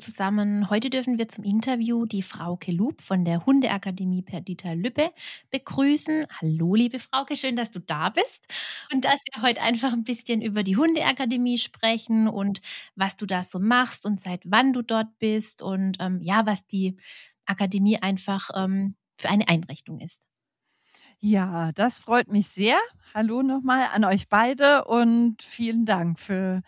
Zusammen. Heute dürfen wir zum Interview die Frau Kelub von der Hundeakademie Perdita Lübbe begrüßen. Hallo, liebe Frauke, schön, dass du da bist und dass wir heute einfach ein bisschen über die Hundeakademie sprechen und was du da so machst und seit wann du dort bist und ähm, ja, was die Akademie einfach ähm, für eine Einrichtung ist. Ja, das freut mich sehr. Hallo nochmal an euch beide und vielen Dank für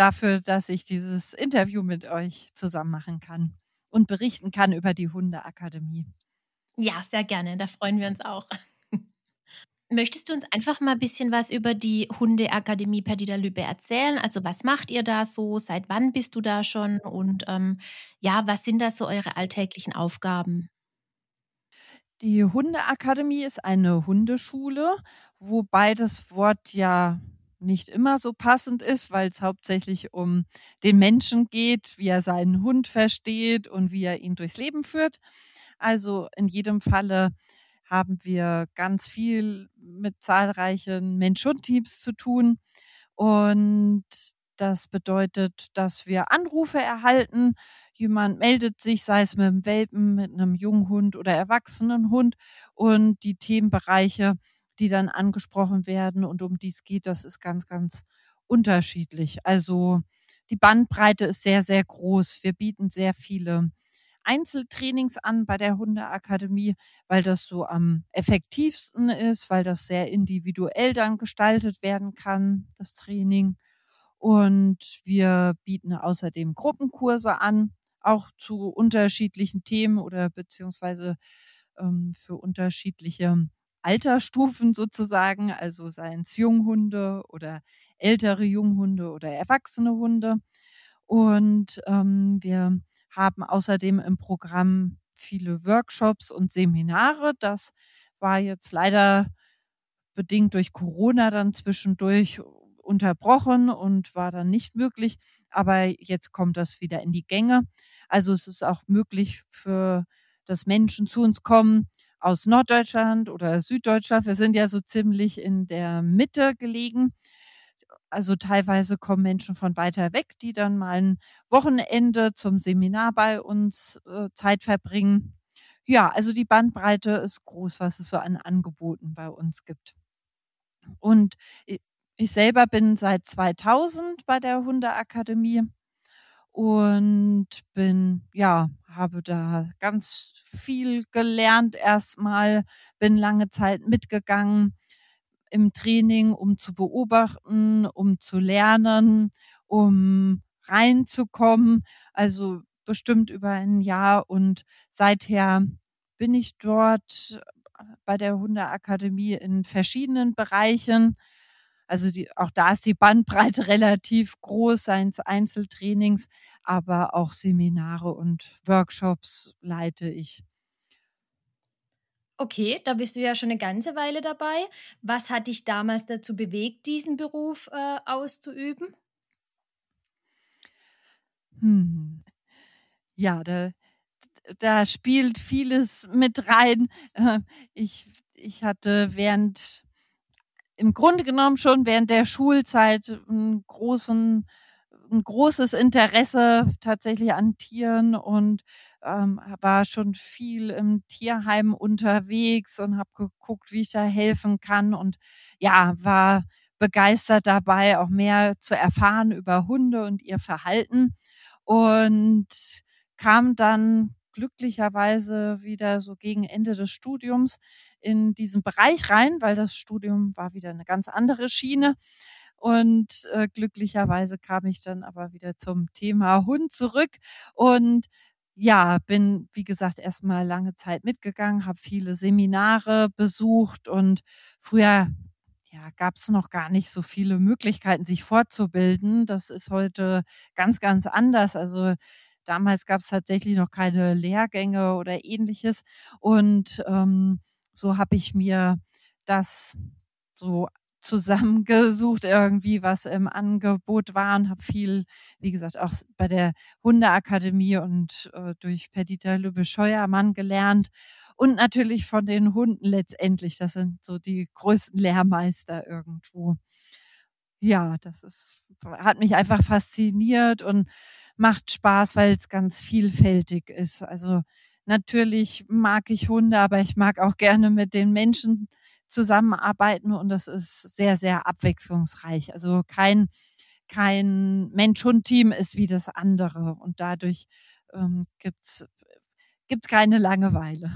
dafür, dass ich dieses Interview mit euch zusammen machen kann und berichten kann über die Hundeakademie. Ja, sehr gerne. Da freuen wir uns auch. Möchtest du uns einfach mal ein bisschen was über die Hundeakademie Perdida Lübbe erzählen? Also was macht ihr da so? Seit wann bist du da schon? Und ähm, ja, was sind da so eure alltäglichen Aufgaben? Die Hundeakademie ist eine Hundeschule, wobei das Wort ja nicht immer so passend ist, weil es hauptsächlich um den Menschen geht, wie er seinen Hund versteht und wie er ihn durchs Leben führt. Also in jedem Falle haben wir ganz viel mit zahlreichen Mensch-Hund-Teams zu tun. Und das bedeutet, dass wir Anrufe erhalten. Jemand meldet sich, sei es mit einem Welpen, mit einem jungen Hund oder erwachsenen Hund. Und die Themenbereiche die dann angesprochen werden und um die es geht, das ist ganz, ganz unterschiedlich. Also die Bandbreite ist sehr, sehr groß. Wir bieten sehr viele Einzeltrainings an bei der Hundeakademie, weil das so am effektivsten ist, weil das sehr individuell dann gestaltet werden kann, das Training. Und wir bieten außerdem Gruppenkurse an, auch zu unterschiedlichen Themen oder beziehungsweise ähm, für unterschiedliche Altersstufen sozusagen, also seien es Junghunde oder ältere Junghunde oder erwachsene Hunde. Und ähm, wir haben außerdem im Programm viele Workshops und Seminare. Das war jetzt leider bedingt durch Corona dann zwischendurch unterbrochen und war dann nicht möglich. Aber jetzt kommt das wieder in die Gänge. Also es ist auch möglich für, dass Menschen zu uns kommen, aus Norddeutschland oder Süddeutschland. Wir sind ja so ziemlich in der Mitte gelegen. Also teilweise kommen Menschen von weiter weg, die dann mal ein Wochenende zum Seminar bei uns äh, Zeit verbringen. Ja, also die Bandbreite ist groß, was es so an Angeboten bei uns gibt. Und ich selber bin seit 2000 bei der Hundeakademie und bin, ja, habe da ganz viel gelernt erstmal, bin lange Zeit mitgegangen im Training, um zu beobachten, um zu lernen, um reinzukommen. Also bestimmt über ein Jahr und seither bin ich dort bei der Hundeakademie in verschiedenen Bereichen also die, auch da ist die Bandbreite relativ groß, seien es Einzeltrainings, aber auch Seminare und Workshops leite ich. Okay, da bist du ja schon eine ganze Weile dabei. Was hat dich damals dazu bewegt, diesen Beruf äh, auszuüben? Hm. Ja, da, da spielt vieles mit rein. Ich, ich hatte während im Grunde genommen schon während der Schulzeit einen großen, ein großes Interesse tatsächlich an Tieren und ähm, war schon viel im Tierheim unterwegs und habe geguckt, wie ich da helfen kann und ja, war begeistert dabei, auch mehr zu erfahren über Hunde und ihr Verhalten und kam dann glücklicherweise wieder so gegen Ende des Studiums in diesen Bereich rein, weil das Studium war wieder eine ganz andere Schiene. Und äh, glücklicherweise kam ich dann aber wieder zum Thema Hund zurück und ja, bin, wie gesagt, erstmal lange Zeit mitgegangen, habe viele Seminare besucht und früher ja, gab es noch gar nicht so viele Möglichkeiten, sich fortzubilden. Das ist heute ganz, ganz anders. Also damals gab es tatsächlich noch keine Lehrgänge oder ähnliches. Und ähm, so habe ich mir das so zusammengesucht, irgendwie was im Angebot war und habe viel, wie gesagt, auch bei der Hundeakademie und äh, durch Perdita Lübbe-Scheuermann gelernt und natürlich von den Hunden letztendlich. Das sind so die größten Lehrmeister irgendwo. Ja, das ist, hat mich einfach fasziniert und macht Spaß, weil es ganz vielfältig ist. Also natürlich mag ich Hunde, aber ich mag auch gerne mit den Menschen zusammenarbeiten und das ist sehr, sehr abwechslungsreich. Also kein, kein Mensch-Hund-Team ist wie das andere und dadurch ähm, gibt's gibt's keine Langeweile.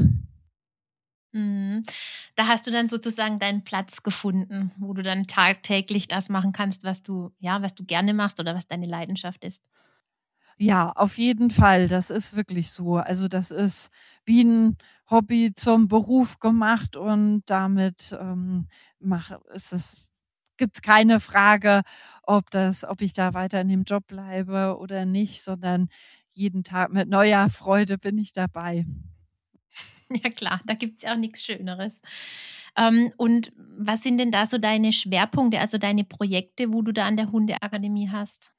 Mhm. Da hast du dann sozusagen deinen Platz gefunden, wo du dann tagtäglich das machen kannst, was du, ja, was du gerne machst oder was deine Leidenschaft ist. Ja, auf jeden Fall. Das ist wirklich so. Also das ist wie ein Hobby zum Beruf gemacht und damit ähm, mach, ist es gibt's keine Frage, ob das, ob ich da weiter in dem Job bleibe oder nicht, sondern jeden Tag mit neuer Freude bin ich dabei. Ja klar, da gibt es ja auch nichts Schöneres. Ähm, und was sind denn da so deine Schwerpunkte, also deine Projekte, wo du da an der Hundeakademie hast?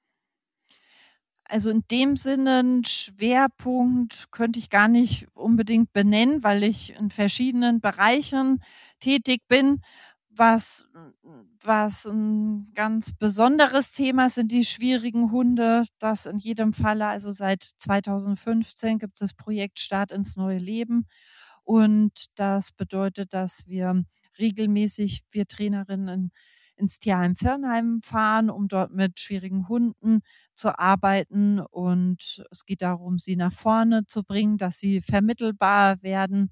Also in dem Sinne einen Schwerpunkt könnte ich gar nicht unbedingt benennen, weil ich in verschiedenen Bereichen tätig bin. Was, was ein ganz besonderes Thema sind die schwierigen Hunde. Das in jedem Falle, also seit 2015 gibt es das Projekt Start ins neue Leben. Und das bedeutet, dass wir regelmäßig, wir Trainerinnen ins Tierheim Fernheim fahren, um dort mit schwierigen Hunden zu arbeiten. Und es geht darum, sie nach vorne zu bringen, dass sie vermittelbar werden.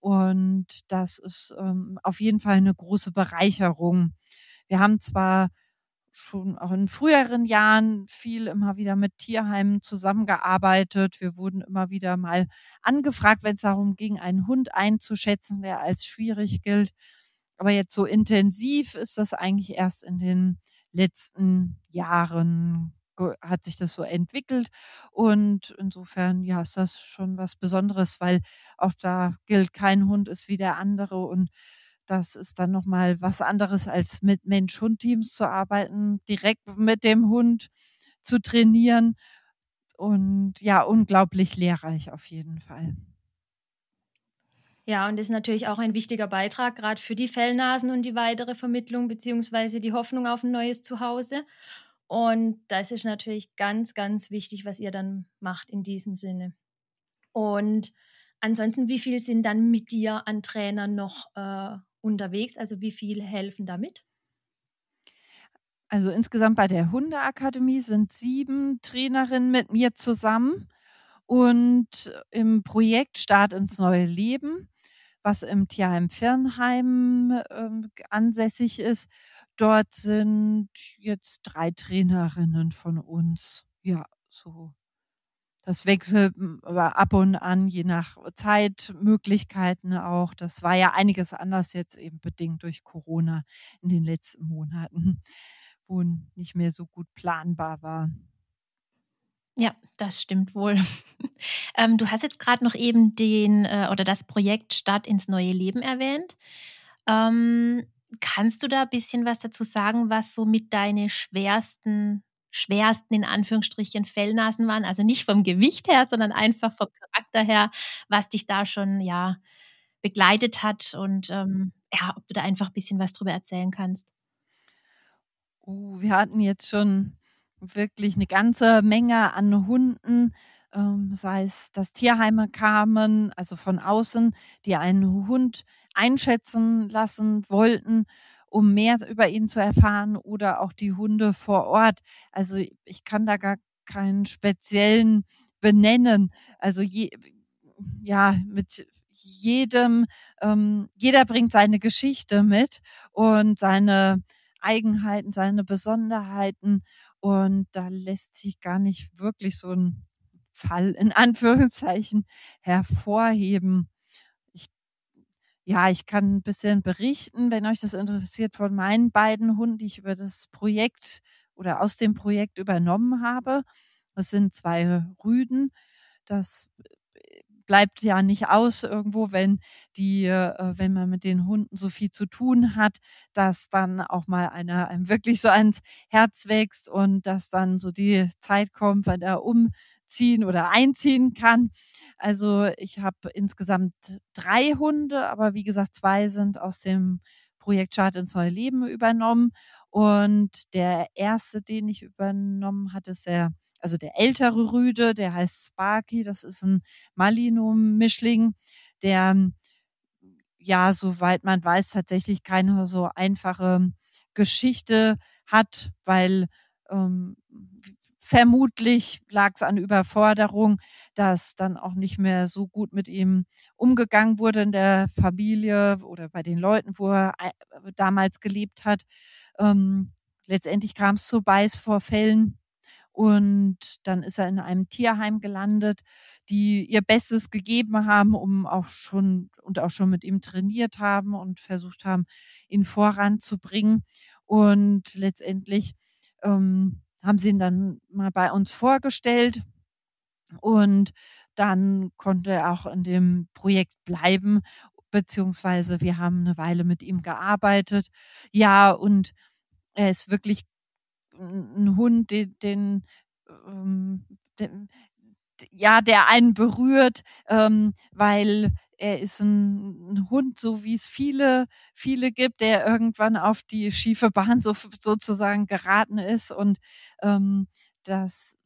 Und das ist ähm, auf jeden Fall eine große Bereicherung. Wir haben zwar schon auch in früheren Jahren viel immer wieder mit Tierheimen zusammengearbeitet. Wir wurden immer wieder mal angefragt, wenn es darum ging, einen Hund einzuschätzen, der als schwierig gilt. Aber jetzt so intensiv ist das eigentlich erst in den letzten Jahren hat sich das so entwickelt. Und insofern, ja, ist das schon was Besonderes, weil auch da gilt, kein Hund ist wie der andere und das ist dann nochmal was anderes, als mit Mensch-Hund-Teams zu arbeiten, direkt mit dem Hund zu trainieren. Und ja, unglaublich lehrreich auf jeden Fall. Ja, und das ist natürlich auch ein wichtiger Beitrag, gerade für die Fellnasen und die weitere Vermittlung beziehungsweise die Hoffnung auf ein neues Zuhause. Und das ist natürlich ganz, ganz wichtig, was ihr dann macht in diesem Sinne. Und ansonsten, wie viel sind dann mit dir an Trainern noch äh, unterwegs? Also wie viel helfen damit? Also insgesamt bei der Hundeakademie sind sieben Trainerinnen mit mir zusammen und im Projekt Start ins neue Leben, was im Tierheim Firnheim äh, ansässig ist, dort sind jetzt drei Trainerinnen von uns. Ja, so das wechselt aber ab und an, je nach Zeitmöglichkeiten auch. Das war ja einiges anders jetzt eben bedingt durch Corona in den letzten Monaten, wo nicht mehr so gut planbar war. Ja, das stimmt wohl. ähm, du hast jetzt gerade noch eben den äh, oder das Projekt Stadt ins neue Leben erwähnt. Ähm, kannst du da ein bisschen was dazu sagen, was so mit deine schwersten schwersten in Anführungsstrichen Fellnasen waren. Also nicht vom Gewicht her, sondern einfach vom Charakter her, was dich da schon ja begleitet hat und ähm, ja, ob du da einfach ein bisschen was drüber erzählen kannst. Oh, wir hatten jetzt schon wirklich eine ganze Menge an Hunden, ähm, sei es, dass Tierheime kamen, also von außen, die einen Hund einschätzen lassen wollten um mehr über ihn zu erfahren oder auch die Hunde vor Ort. Also ich kann da gar keinen speziellen benennen. Also je, ja, mit jedem, ähm, jeder bringt seine Geschichte mit und seine Eigenheiten, seine Besonderheiten und da lässt sich gar nicht wirklich so ein Fall in Anführungszeichen hervorheben. Ich, ja, ich kann ein bisschen berichten, wenn euch das interessiert, von meinen beiden Hunden, die ich über das Projekt oder aus dem Projekt übernommen habe. Das sind zwei Rüden. Das bleibt ja nicht aus irgendwo, wenn die, äh, wenn man mit den Hunden so viel zu tun hat, dass dann auch mal einer einem wirklich so ans Herz wächst und dass dann so die Zeit kommt, wenn er umziehen oder einziehen kann. Also ich habe insgesamt drei Hunde, aber wie gesagt, zwei sind aus dem Projekt Start ins neue Leben übernommen. Und der erste, den ich übernommen hatte, ist der also der ältere Rüde, der heißt Sparky, das ist ein Malinum-Mischling, der ja, soweit man weiß, tatsächlich keine so einfache Geschichte hat, weil ähm, vermutlich lag es an Überforderung, dass dann auch nicht mehr so gut mit ihm umgegangen wurde in der Familie oder bei den Leuten, wo er damals gelebt hat. Ähm, letztendlich kam es zu Beißvorfällen und dann ist er in einem Tierheim gelandet, die ihr Bestes gegeben haben, um auch schon und auch schon mit ihm trainiert haben und versucht haben, ihn voranzubringen. Und letztendlich ähm, haben sie ihn dann mal bei uns vorgestellt. Und dann konnte er auch in dem Projekt bleiben, beziehungsweise wir haben eine Weile mit ihm gearbeitet. Ja, und er ist wirklich ein Hund, den, den, ähm, den ja, der einen berührt, ähm, weil er ist ein, ein, Hund, so wie es viele, viele gibt, der irgendwann auf die schiefe Bahn so, sozusagen geraten ist. Und ähm, das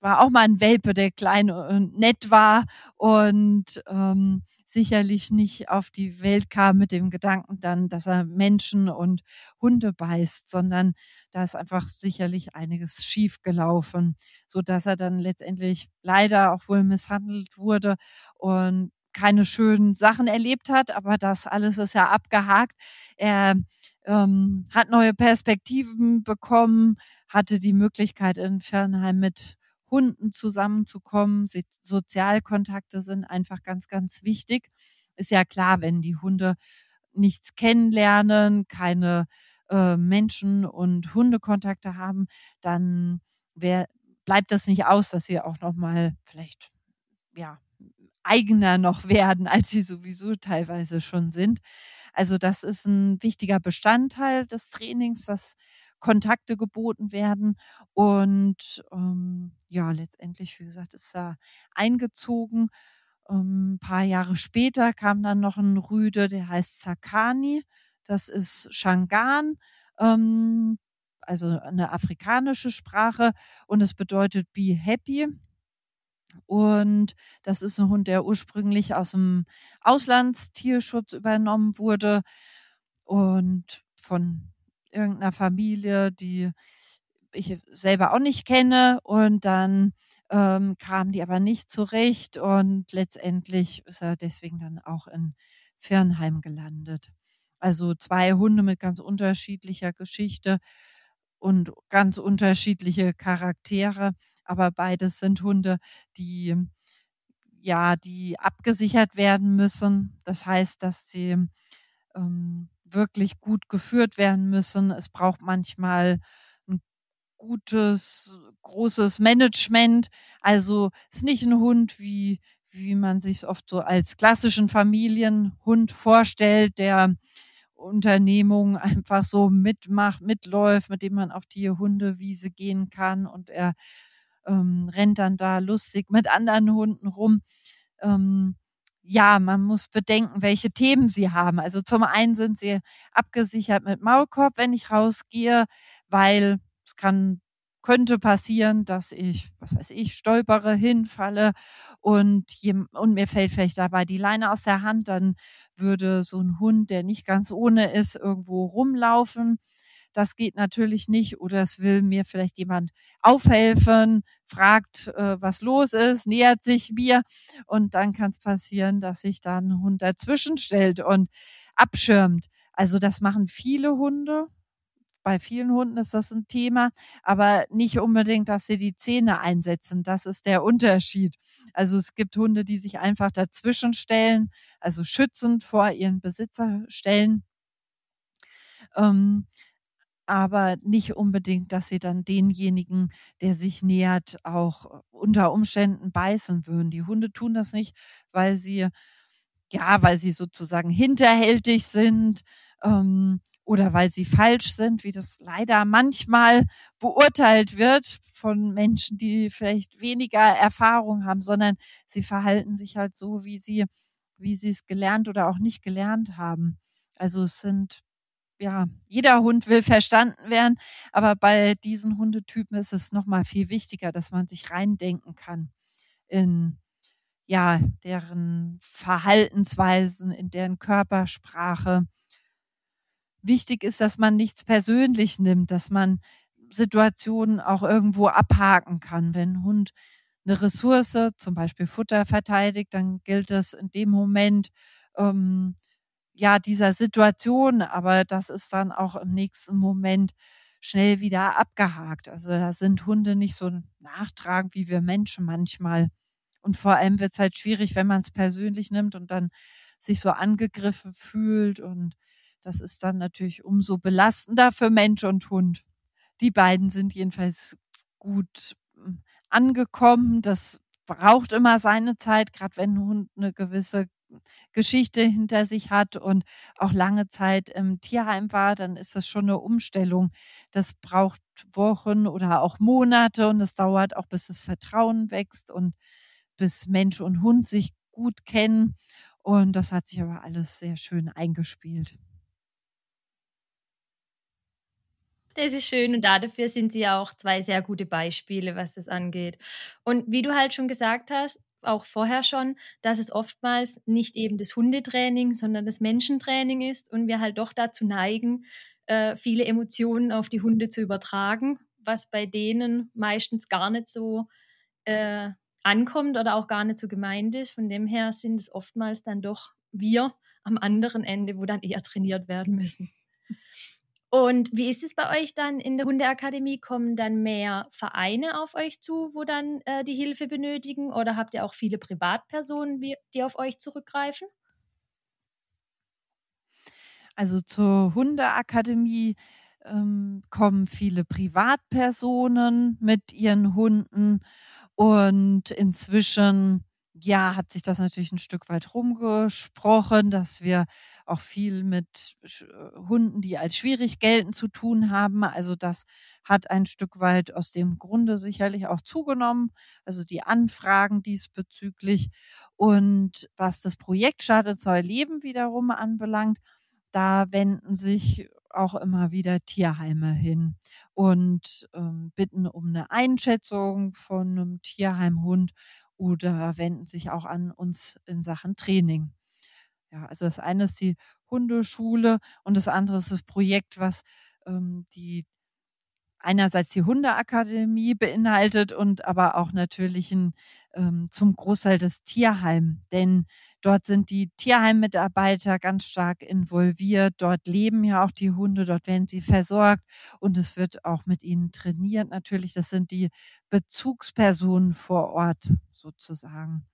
war auch mal ein Welpe, der klein und nett war. Und ähm, sicherlich nicht auf die Welt kam mit dem Gedanken dann, dass er Menschen und Hunde beißt, sondern da ist einfach sicherlich einiges schief gelaufen, so dass er dann letztendlich leider auch wohl misshandelt wurde und keine schönen Sachen erlebt hat, aber das alles ist ja abgehakt. Er ähm, hat neue Perspektiven bekommen, hatte die Möglichkeit in Fernheim mit Hunden zusammenzukommen. Sozialkontakte sind einfach ganz, ganz wichtig. Ist ja klar, wenn die Hunde nichts kennenlernen, keine äh, Menschen- und Hundekontakte haben, dann wär, bleibt das nicht aus, dass sie auch noch mal vielleicht ja eigener noch werden, als sie sowieso teilweise schon sind. Also das ist ein wichtiger Bestandteil des Trainings, dass Kontakte geboten werden. Und ähm, ja, letztendlich, wie gesagt, ist er eingezogen. Ähm, ein paar Jahre später kam dann noch ein Rüde, der heißt Sakani. Das ist Shangan, ähm, also eine afrikanische Sprache und es bedeutet be happy. Und das ist ein Hund, der ursprünglich aus dem Auslandstierschutz übernommen wurde und von irgendeiner Familie, die ich selber auch nicht kenne. Und dann ähm, kam die aber nicht zurecht und letztendlich ist er deswegen dann auch in Firnheim gelandet. Also zwei Hunde mit ganz unterschiedlicher Geschichte und ganz unterschiedliche Charaktere, aber beides sind Hunde, die ja, die abgesichert werden müssen. Das heißt, dass sie ähm, wirklich gut geführt werden müssen. Es braucht manchmal ein gutes, großes Management. Also ist nicht ein Hund, wie, wie man sich oft so als klassischen Familienhund vorstellt, der Unternehmung einfach so mitmacht, mitläuft, mit dem man auf die Hundewiese gehen kann und er ähm, rennt dann da lustig mit anderen Hunden rum. Ähm, ja, man muss bedenken, welche Themen sie haben. Also zum einen sind sie abgesichert mit Maulkorb, wenn ich rausgehe, weil es kann könnte passieren, dass ich, was weiß ich, stolpere, hinfalle und, und mir fällt vielleicht dabei die Leine aus der Hand, dann würde so ein Hund, der nicht ganz ohne ist, irgendwo rumlaufen. Das geht natürlich nicht. Oder es will mir vielleicht jemand aufhelfen, fragt, äh, was los ist, nähert sich mir und dann kann es passieren, dass sich dann ein Hund dazwischen stellt und abschirmt. Also das machen viele Hunde. bei vielen Hunden ist das ein Thema, aber nicht unbedingt, dass sie die Zähne einsetzen. Das ist der Unterschied. Also es gibt Hunde, die sich einfach dazwischen stellen, also schützend vor ihren Besitzer stellen. Ähm, aber nicht unbedingt, dass sie dann denjenigen, der sich nähert, auch unter Umständen beißen würden. Die Hunde tun das nicht, weil sie, ja, weil sie sozusagen hinterhältig sind, ähm, oder weil sie falsch sind, wie das leider manchmal beurteilt wird von Menschen, die vielleicht weniger Erfahrung haben, sondern sie verhalten sich halt so, wie sie, wie sie es gelernt oder auch nicht gelernt haben. Also es sind ja, jeder Hund will verstanden werden, aber bei diesen Hundetypen ist es nochmal viel wichtiger, dass man sich reindenken kann in ja, deren Verhaltensweisen, in deren Körpersprache. Wichtig ist, dass man nichts persönlich nimmt, dass man Situationen auch irgendwo abhaken kann. Wenn ein Hund eine Ressource, zum Beispiel Futter verteidigt, dann gilt es in dem Moment, ähm, ja, dieser Situation, aber das ist dann auch im nächsten Moment schnell wieder abgehakt. Also da sind Hunde nicht so nachtragend wie wir Menschen manchmal. Und vor allem wird es halt schwierig, wenn man es persönlich nimmt und dann sich so angegriffen fühlt. Und das ist dann natürlich umso belastender für Mensch und Hund. Die beiden sind jedenfalls gut hm, angekommen. Das braucht immer seine Zeit, gerade wenn ein Hund eine gewisse Geschichte hinter sich hat und auch lange Zeit im Tierheim war, dann ist das schon eine Umstellung. Das braucht Wochen oder auch Monate und es dauert auch, bis das Vertrauen wächst und bis Mensch und Hund sich gut kennen. Und das hat sich aber alles sehr schön eingespielt. Das ist schön und dafür sind sie auch zwei sehr gute Beispiele, was das angeht. Und wie du halt schon gesagt hast, auch vorher schon, dass es oftmals nicht eben das Hundetraining, sondern das Menschentraining ist und wir halt doch dazu neigen, äh, viele Emotionen auf die Hunde zu übertragen, was bei denen meistens gar nicht so äh, ankommt oder auch gar nicht so gemeint ist. Von dem her sind es oftmals dann doch wir am anderen Ende, wo dann eher trainiert werden müssen. Und wie ist es bei euch dann in der Hundeakademie? Kommen dann mehr Vereine auf euch zu, wo dann äh, die Hilfe benötigen? Oder habt ihr auch viele Privatpersonen, die auf euch zurückgreifen? Also zur Hundeakademie ähm, kommen viele Privatpersonen mit ihren Hunden und inzwischen ja, hat sich das natürlich ein Stück weit rumgesprochen, dass wir auch viel mit äh, Hunden, die als schwierig gelten, zu tun haben. Also das hat ein Stück weit aus dem Grunde sicherlich auch zugenommen. Also die Anfragen diesbezüglich. Und was das Projekt Startet Zoll Leben wiederum anbelangt, da wenden sich auch immer wieder Tierheime hin und ähm, bitten um eine Einschätzung von einem Tierheimhund oder wenden sich auch an uns in Sachen Training. Ja, also das eine ist die Hundeschule und das andere ist das Projekt, was ähm, die einerseits die Hundeakademie beinhaltet und aber auch natürlich ein, ähm, zum Großteil das Tierheim. Denn dort sind die Tierheimmitarbeiter ganz stark involviert. Dort leben ja auch die Hunde, dort werden sie versorgt und es wird auch mit ihnen trainiert. Natürlich, das sind die Bezugspersonen vor Ort sozusagen.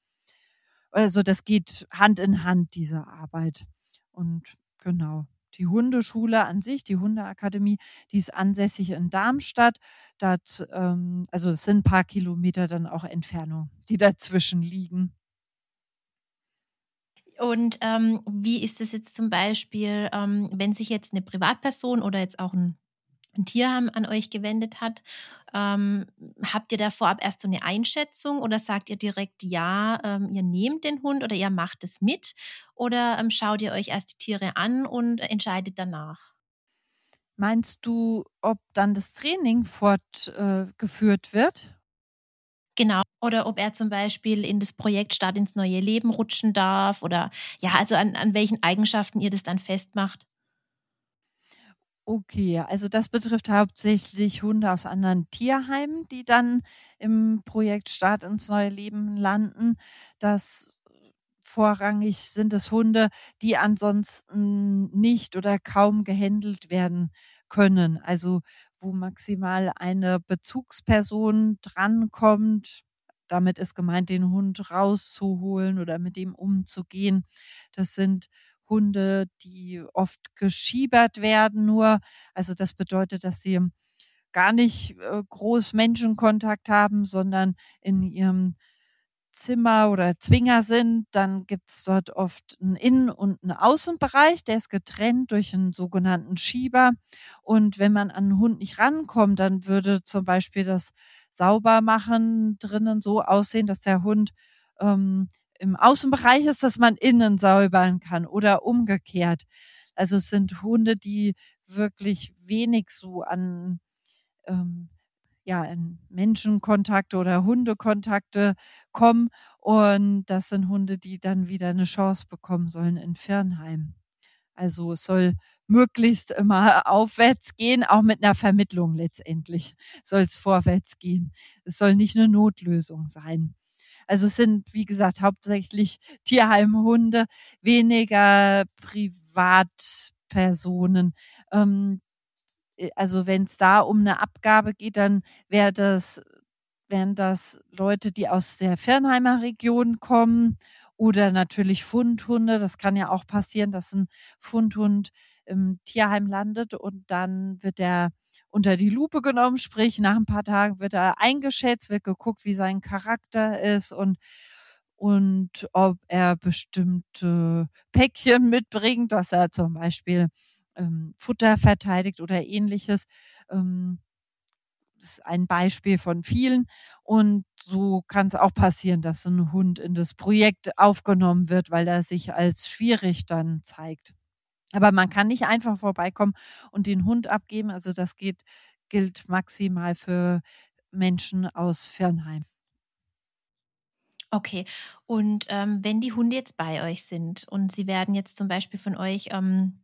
Also das geht Hand in Hand, diese Arbeit. Und genau, die Hundeschule an sich, die Hundeakademie, die ist ansässig in Darmstadt. Dat, ähm, also es sind ein paar Kilometer dann auch Entfernung, die dazwischen liegen. Und ähm, wie ist es jetzt zum Beispiel, ähm, wenn sich jetzt eine Privatperson oder jetzt auch ein Tierheim an euch gewendet hat. Ähm, habt ihr da vorab erst so eine Einschätzung oder sagt ihr direkt ja, ähm, ihr nehmt den Hund oder ihr macht es mit oder ähm, schaut ihr euch erst die Tiere an und entscheidet danach? Meinst du, ob dann das Training fortgeführt äh, wird? Genau. Oder ob er zum Beispiel in das Projekt Start ins neue Leben rutschen darf oder ja, also an, an welchen Eigenschaften ihr das dann festmacht. Okay, also das betrifft hauptsächlich Hunde aus anderen Tierheimen, die dann im Projekt Start ins neue Leben landen. Das vorrangig sind es Hunde, die ansonsten nicht oder kaum gehandelt werden können. Also wo maximal eine Bezugsperson drankommt. Damit ist gemeint, den Hund rauszuholen oder mit ihm umzugehen. Das sind Hunde, die oft geschiebert werden nur. Also das bedeutet, dass sie gar nicht äh, groß Menschenkontakt haben, sondern in ihrem Zimmer oder Zwinger sind, dann gibt es dort oft einen Innen- und einen Außenbereich, der ist getrennt durch einen sogenannten Schieber. Und wenn man an einen Hund nicht rankommt, dann würde zum Beispiel das Saubermachen drinnen so aussehen, dass der Hund ähm, im Außenbereich ist, dass man innen säubern kann oder umgekehrt. Also es sind Hunde, die wirklich wenig so an ähm, ja, in Menschenkontakte oder Hundekontakte kommen. Und das sind Hunde, die dann wieder eine Chance bekommen sollen in Fernheim. Also es soll möglichst immer aufwärts gehen, auch mit einer Vermittlung letztendlich soll es vorwärts gehen. Es soll nicht eine Notlösung sein. Also es sind, wie gesagt, hauptsächlich Tierheimhunde, weniger Privatpersonen. Ähm, äh, also wenn es da um eine Abgabe geht, dann wäre das, wären das Leute, die aus der Fernheimer Region kommen oder natürlich Fundhunde. Das kann ja auch passieren, dass ein Fundhund im Tierheim landet und dann wird er unter die Lupe genommen, sprich nach ein paar Tagen wird er eingeschätzt, wird geguckt, wie sein Charakter ist und und ob er bestimmte Päckchen mitbringt, dass er zum Beispiel ähm, Futter verteidigt oder ähnliches. Ähm, das ist ein Beispiel von vielen. Und so kann es auch passieren, dass ein Hund in das Projekt aufgenommen wird, weil er sich als schwierig dann zeigt. Aber man kann nicht einfach vorbeikommen und den Hund abgeben. Also das geht, gilt maximal für Menschen aus Fernheim. Okay, und ähm, wenn die Hunde jetzt bei euch sind und sie werden jetzt zum Beispiel von euch ähm,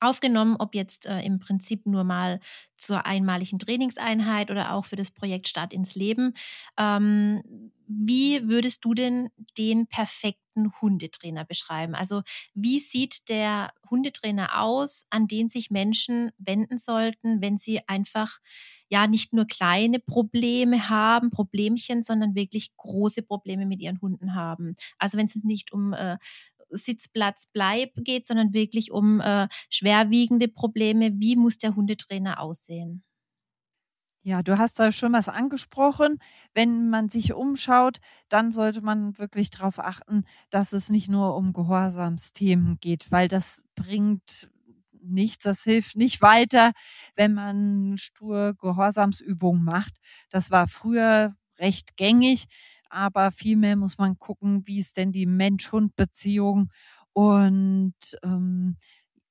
aufgenommen, ob jetzt äh, im Prinzip nur mal zur einmaligen Trainingseinheit oder auch für das Projekt Start ins Leben. Ähm, wie würdest du denn den perfekten Hundetrainer beschreiben? Also wie sieht der Hundetrainer aus, an den sich Menschen wenden sollten, wenn sie einfach ja nicht nur kleine Probleme haben, Problemchen, sondern wirklich große Probleme mit ihren Hunden haben. Also wenn es nicht um äh, Sitzplatz bleib geht, sondern wirklich um äh, schwerwiegende Probleme. Wie muss der Hundetrainer aussehen? Ja, du hast da schon was angesprochen. Wenn man sich umschaut, dann sollte man wirklich darauf achten, dass es nicht nur um Gehorsamsthemen geht, weil das bringt nichts, das hilft nicht weiter, wenn man stur Gehorsamsübungen macht. Das war früher recht gängig aber vielmehr muss man gucken, wie ist denn die Mensch-Hund-Beziehung und ähm,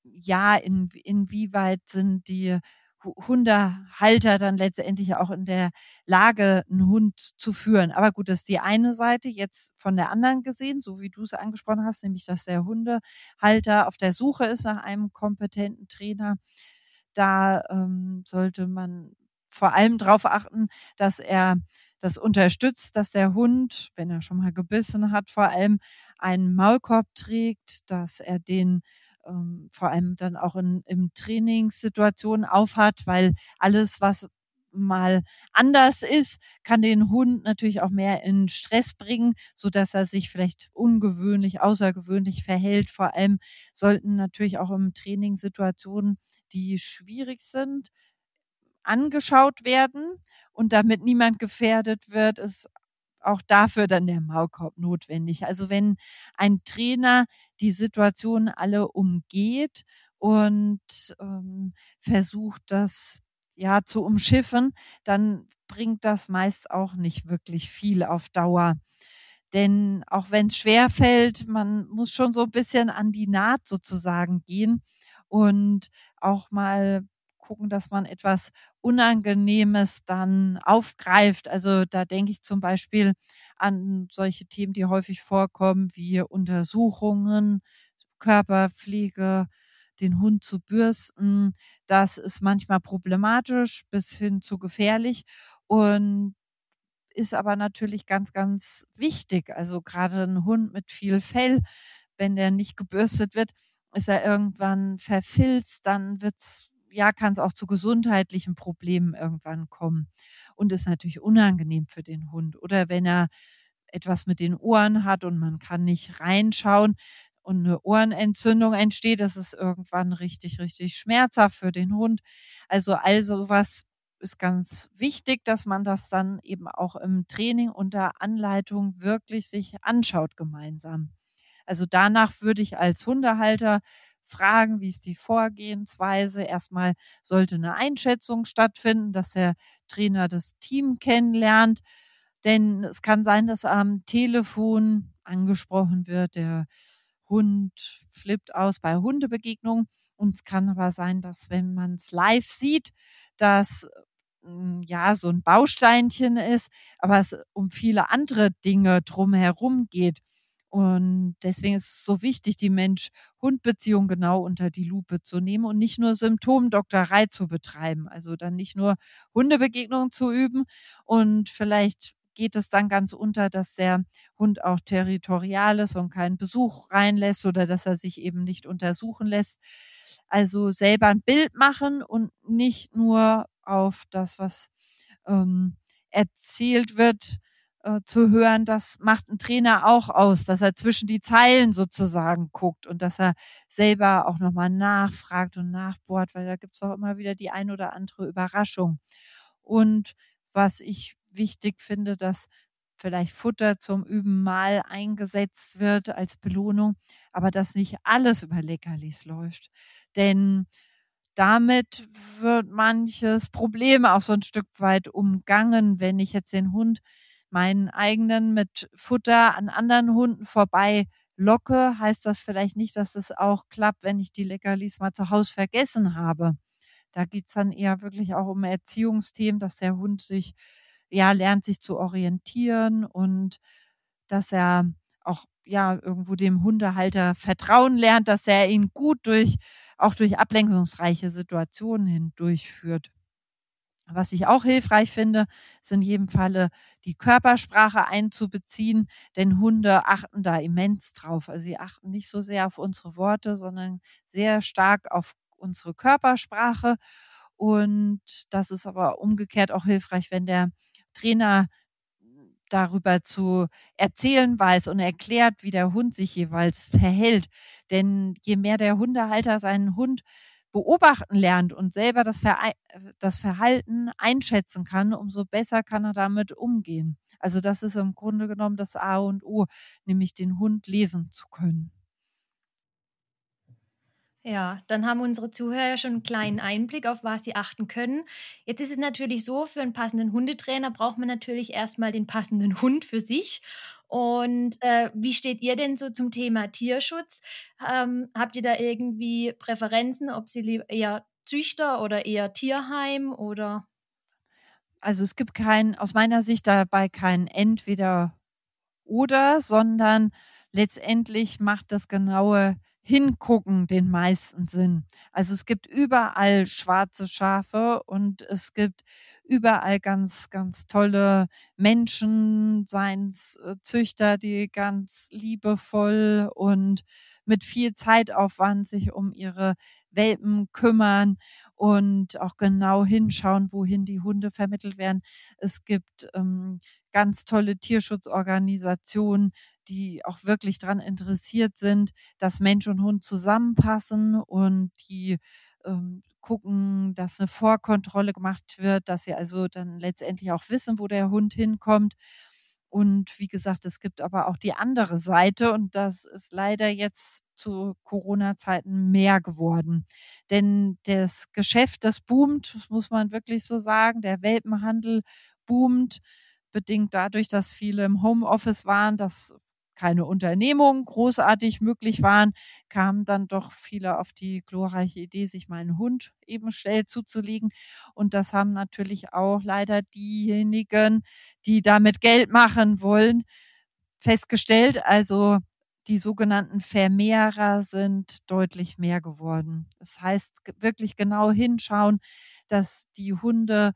ja, in, inwieweit sind die Hundehalter dann letztendlich auch in der Lage, einen Hund zu führen. Aber gut, das ist die eine Seite jetzt von der anderen gesehen, so wie du es angesprochen hast, nämlich dass der Hundehalter auf der Suche ist nach einem kompetenten Trainer. Da ähm, sollte man vor allem darauf achten, dass er das unterstützt, dass der Hund, wenn er schon mal gebissen hat, vor allem einen Maulkorb trägt, dass er den ähm, vor allem dann auch in, in Trainingssituationen aufhat, weil alles, was mal anders ist, kann den Hund natürlich auch mehr in Stress bringen, so dass er sich vielleicht ungewöhnlich, außergewöhnlich verhält. Vor allem sollten natürlich auch im Training Situationen, die schwierig sind, angeschaut werden und damit niemand gefährdet wird, ist auch dafür dann der Maulkorb notwendig. Also wenn ein Trainer die Situation alle umgeht und ähm, versucht, das ja zu umschiffen, dann bringt das meist auch nicht wirklich viel auf Dauer. Denn auch wenn es schwer fällt, man muss schon so ein bisschen an die Naht sozusagen gehen und auch mal gucken, dass man etwas Unangenehmes dann aufgreift. Also da denke ich zum Beispiel an solche Themen, die häufig vorkommen, wie Untersuchungen, Körperpflege, den Hund zu bürsten. Das ist manchmal problematisch bis hin zu gefährlich und ist aber natürlich ganz, ganz wichtig. Also gerade ein Hund mit viel Fell, wenn der nicht gebürstet wird, ist er irgendwann verfilzt, dann wird's ja, kann es auch zu gesundheitlichen Problemen irgendwann kommen und ist natürlich unangenehm für den Hund. Oder wenn er etwas mit den Ohren hat und man kann nicht reinschauen und eine Ohrenentzündung entsteht, das ist irgendwann richtig, richtig schmerzhaft für den Hund. Also all sowas ist ganz wichtig, dass man das dann eben auch im Training unter Anleitung wirklich sich anschaut gemeinsam. Also danach würde ich als Hundehalter fragen, wie ist die Vorgehensweise. Erstmal sollte eine Einschätzung stattfinden, dass der Trainer das Team kennenlernt. Denn es kann sein, dass am Telefon angesprochen wird, der Hund flippt aus bei Hundebegegnungen. Und es kann aber sein, dass wenn man es live sieht, dass hm, ja so ein Bausteinchen ist, aber es um viele andere Dinge drumherum geht. Und deswegen ist es so wichtig, die Mensch-Hund-Beziehung genau unter die Lupe zu nehmen und nicht nur Symptomdoktorei zu betreiben. Also dann nicht nur Hundebegegnungen zu üben und vielleicht geht es dann ganz unter, dass der Hund auch territorial ist und keinen Besuch reinlässt oder dass er sich eben nicht untersuchen lässt. Also selber ein Bild machen und nicht nur auf das, was ähm, erzählt wird, äh, zu hören, das macht ein Trainer auch aus, dass er zwischen die Zeilen sozusagen guckt und dass er selber auch nochmal nachfragt und nachbohrt, weil da gibt es auch immer wieder die ein oder andere Überraschung. Und was ich wichtig finde, dass vielleicht Futter zum Üben mal eingesetzt wird als Belohnung, aber dass nicht alles über Leckerlis läuft. Denn damit wird manches Problem auch so ein Stück weit umgangen, wenn ich jetzt den Hund meinen eigenen mit Futter an anderen Hunden vorbei locke, heißt das vielleicht nicht, dass es auch klappt, wenn ich die Leckerlis mal zu Hause vergessen habe. Da geht's dann eher wirklich auch um Erziehungsthemen, dass der Hund sich, ja, lernt sich zu orientieren und dass er auch, ja, irgendwo dem Hundehalter vertrauen lernt, dass er ihn gut durch, auch durch ablenkungsreiche Situationen hindurchführt. Was ich auch hilfreich finde, ist in jedem Falle die Körpersprache einzubeziehen, denn Hunde achten da immens drauf. Also sie achten nicht so sehr auf unsere Worte, sondern sehr stark auf unsere Körpersprache. Und das ist aber umgekehrt auch hilfreich, wenn der Trainer darüber zu erzählen weiß und erklärt, wie der Hund sich jeweils verhält. Denn je mehr der Hundehalter seinen Hund beobachten lernt und selber das, Ver das Verhalten einschätzen kann, umso besser kann er damit umgehen. Also das ist im Grunde genommen das A und O, nämlich den Hund lesen zu können. Ja, dann haben unsere Zuhörer schon einen kleinen Einblick, auf was sie achten können. Jetzt ist es natürlich so, für einen passenden Hundetrainer braucht man natürlich erstmal den passenden Hund für sich. Und äh, wie steht ihr denn so zum Thema Tierschutz? Ähm, habt ihr da irgendwie Präferenzen, ob sie eher Züchter oder eher Tierheim oder? Also es gibt kein, aus meiner Sicht dabei kein Entweder oder, sondern letztendlich macht das genaue Hingucken den meisten Sinn. Also es gibt überall schwarze Schafe und es gibt überall ganz, ganz tolle Menschen, Seinszüchter, die ganz liebevoll und mit viel Zeitaufwand sich um ihre Welpen kümmern und auch genau hinschauen, wohin die Hunde vermittelt werden. Es gibt ähm, ganz tolle Tierschutzorganisationen, die auch wirklich daran interessiert sind, dass Mensch und Hund zusammenpassen und die ähm, gucken, dass eine Vorkontrolle gemacht wird, dass sie also dann letztendlich auch wissen, wo der Hund hinkommt. Und wie gesagt, es gibt aber auch die andere Seite und das ist leider jetzt zu Corona-Zeiten mehr geworden. Denn das Geschäft, das boomt, muss man wirklich so sagen. Der Welpenhandel boomt, bedingt dadurch, dass viele im Homeoffice waren, dass keine Unternehmungen großartig möglich waren, kamen dann doch viele auf die glorreiche Idee, sich mal einen Hund eben schnell zuzulegen. Und das haben natürlich auch leider diejenigen, die damit Geld machen wollen, festgestellt. Also die sogenannten Vermehrer sind deutlich mehr geworden. Das heißt, wirklich genau hinschauen, dass die Hunde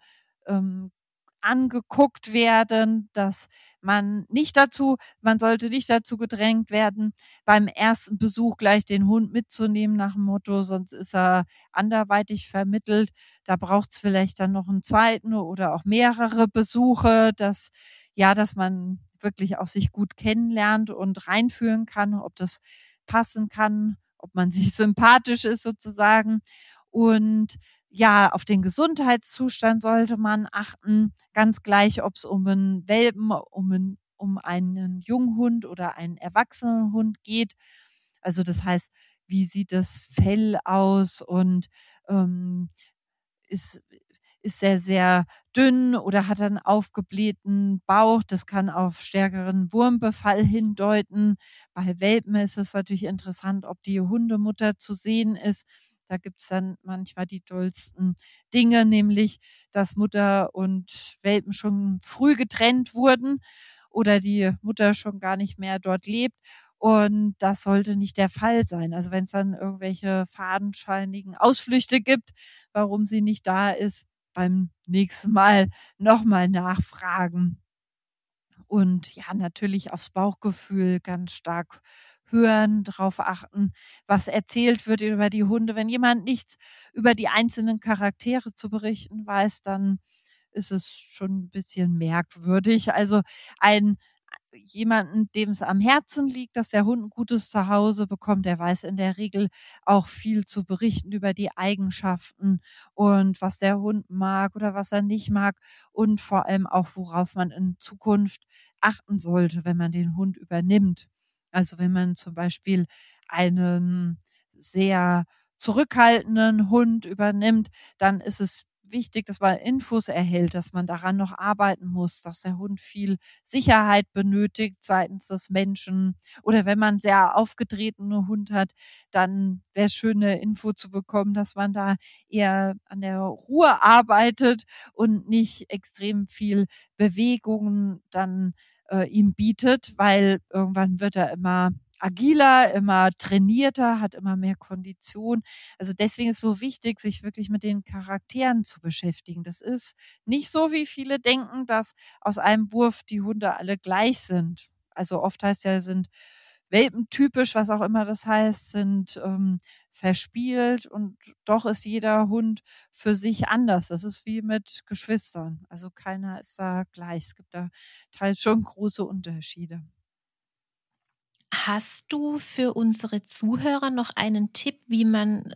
ähm, angeguckt werden, dass man nicht dazu, man sollte nicht dazu gedrängt werden, beim ersten Besuch gleich den Hund mitzunehmen nach dem Motto, sonst ist er anderweitig vermittelt. Da braucht es vielleicht dann noch einen zweiten oder auch mehrere Besuche, dass ja, dass man wirklich auch sich gut kennenlernt und reinführen kann, ob das passen kann, ob man sich sympathisch ist sozusagen. Und ja, auf den Gesundheitszustand sollte man achten, ganz gleich, ob es um einen Welpen, um einen, um einen Junghund oder einen erwachsenen Hund geht. Also das heißt, wie sieht das Fell aus und ähm, ist, ist er sehr dünn oder hat einen aufgeblähten Bauch. Das kann auf stärkeren Wurmbefall hindeuten. Bei Welpen ist es natürlich interessant, ob die Hundemutter zu sehen ist. Da gibt es dann manchmal die tollsten Dinge, nämlich dass Mutter und Welpen schon früh getrennt wurden oder die Mutter schon gar nicht mehr dort lebt. Und das sollte nicht der Fall sein. Also wenn es dann irgendwelche fadenscheinigen Ausflüchte gibt, warum sie nicht da ist, beim nächsten Mal nochmal nachfragen. Und ja, natürlich aufs Bauchgefühl ganz stark hören, darauf achten, was erzählt wird über die Hunde. Wenn jemand nichts über die einzelnen Charaktere zu berichten weiß, dann ist es schon ein bisschen merkwürdig. Also ein jemanden, dem es am Herzen liegt, dass der Hund ein gutes Zuhause bekommt, der weiß in der Regel auch viel zu berichten über die Eigenschaften und was der Hund mag oder was er nicht mag und vor allem auch, worauf man in Zukunft achten sollte, wenn man den Hund übernimmt. Also wenn man zum Beispiel einen sehr zurückhaltenden Hund übernimmt, dann ist es wichtig, dass man Infos erhält, dass man daran noch arbeiten muss, dass der Hund viel Sicherheit benötigt seitens des Menschen. Oder wenn man sehr aufgetretene Hund hat, dann wäre es schön, eine Info zu bekommen, dass man da eher an der Ruhe arbeitet und nicht extrem viel Bewegung dann äh, ihm bietet, weil irgendwann wird er immer agiler, immer trainierter, hat immer mehr Kondition. Also deswegen ist so wichtig, sich wirklich mit den Charakteren zu beschäftigen. Das ist nicht so, wie viele denken, dass aus einem Wurf die Hunde alle gleich sind. Also oft heißt ja, sind Welpentypisch, was auch immer das heißt, sind ähm, verspielt und doch ist jeder Hund für sich anders. Das ist wie mit Geschwistern. Also keiner ist da gleich. Es gibt da teils schon große Unterschiede. Hast du für unsere Zuhörer noch einen Tipp, wie man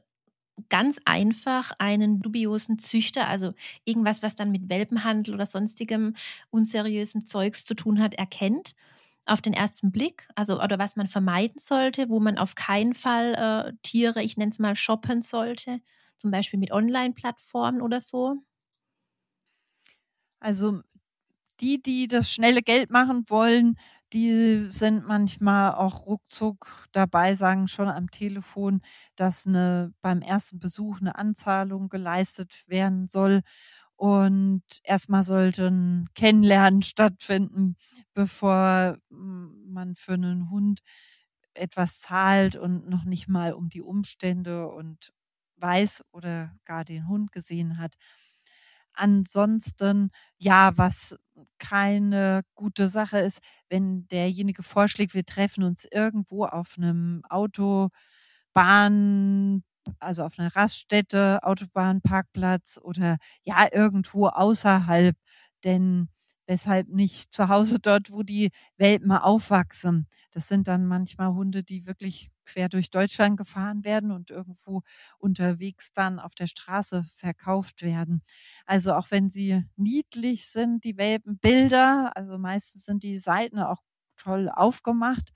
ganz einfach einen dubiosen Züchter, also irgendwas, was dann mit Welpenhandel oder sonstigem unseriösem Zeugs zu tun hat, erkennt? Auf den ersten Blick, also oder was man vermeiden sollte, wo man auf keinen Fall äh, Tiere, ich nenne es mal, shoppen sollte, zum Beispiel mit Online-Plattformen oder so? Also die, die das schnelle Geld machen wollen, die sind manchmal auch ruckzuck dabei, sagen schon am Telefon, dass eine, beim ersten Besuch eine Anzahlung geleistet werden soll. Und erstmal sollte ein Kennenlernen stattfinden, bevor man für einen Hund etwas zahlt und noch nicht mal um die Umstände und weiß oder gar den Hund gesehen hat. Ansonsten, ja, was keine gute Sache ist, wenn derjenige vorschlägt, wir treffen uns irgendwo auf einem Autobahn, also auf einer Raststätte, Autobahnparkplatz oder ja, irgendwo außerhalb. Denn weshalb nicht zu Hause dort, wo die Welpen aufwachsen. Das sind dann manchmal Hunde, die wirklich quer durch Deutschland gefahren werden und irgendwo unterwegs dann auf der Straße verkauft werden. Also auch wenn sie niedlich sind, die Welpenbilder, also meistens sind die Seiten auch toll aufgemacht,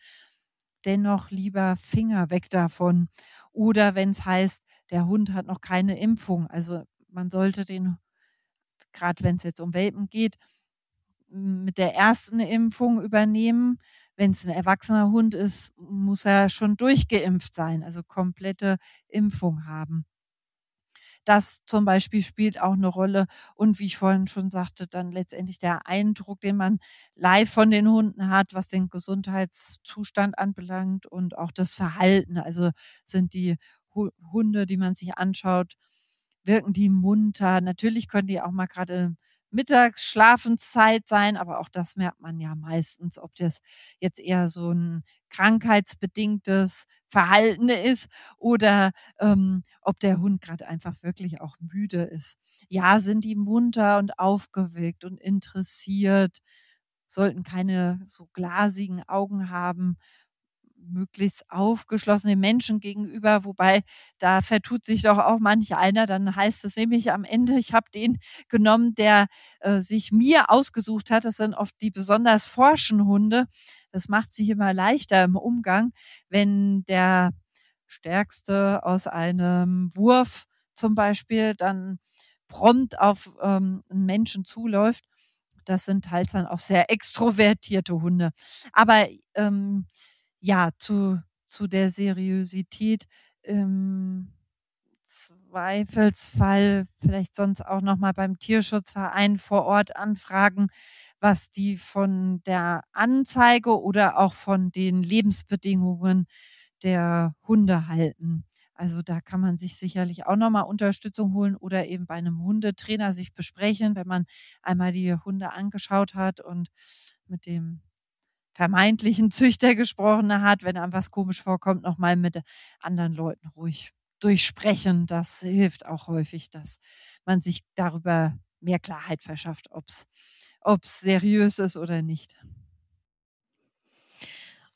dennoch lieber Finger weg davon. Oder wenn es heißt, der Hund hat noch keine Impfung. Also man sollte den, gerade wenn es jetzt um Welpen geht, mit der ersten Impfung übernehmen. Wenn es ein erwachsener Hund ist, muss er schon durchgeimpft sein, also komplette Impfung haben. Das zum Beispiel spielt auch eine Rolle. Und wie ich vorhin schon sagte, dann letztendlich der Eindruck, den man live von den Hunden hat, was den Gesundheitszustand anbelangt und auch das Verhalten. Also sind die Hunde, die man sich anschaut, wirken die munter. Natürlich können die auch mal gerade Mittagsschlafenszeit sein, aber auch das merkt man ja meistens, ob das jetzt eher so ein krankheitsbedingtes Verhalten ist oder ähm, ob der Hund gerade einfach wirklich auch müde ist. Ja, sind die munter und aufgeweckt und interessiert, sollten keine so glasigen Augen haben möglichst aufgeschlossene Menschen gegenüber, wobei da vertut sich doch auch manch einer, dann heißt es nämlich am Ende, ich habe den genommen, der äh, sich mir ausgesucht hat. Das sind oft die besonders forschen Hunde. Das macht sich immer leichter im Umgang, wenn der Stärkste aus einem Wurf zum Beispiel dann prompt auf ähm, einen Menschen zuläuft. Das sind teils dann auch sehr extrovertierte Hunde. Aber ähm, ja, zu, zu der Seriosität im Zweifelsfall vielleicht sonst auch nochmal beim Tierschutzverein vor Ort anfragen, was die von der Anzeige oder auch von den Lebensbedingungen der Hunde halten. Also da kann man sich sicherlich auch nochmal Unterstützung holen oder eben bei einem Hundetrainer sich besprechen, wenn man einmal die Hunde angeschaut hat und mit dem vermeintlichen Züchter gesprochen hat, wenn einem was komisch vorkommt, nochmal mit anderen Leuten ruhig durchsprechen. Das hilft auch häufig, dass man sich darüber mehr Klarheit verschafft, ob es seriös ist oder nicht.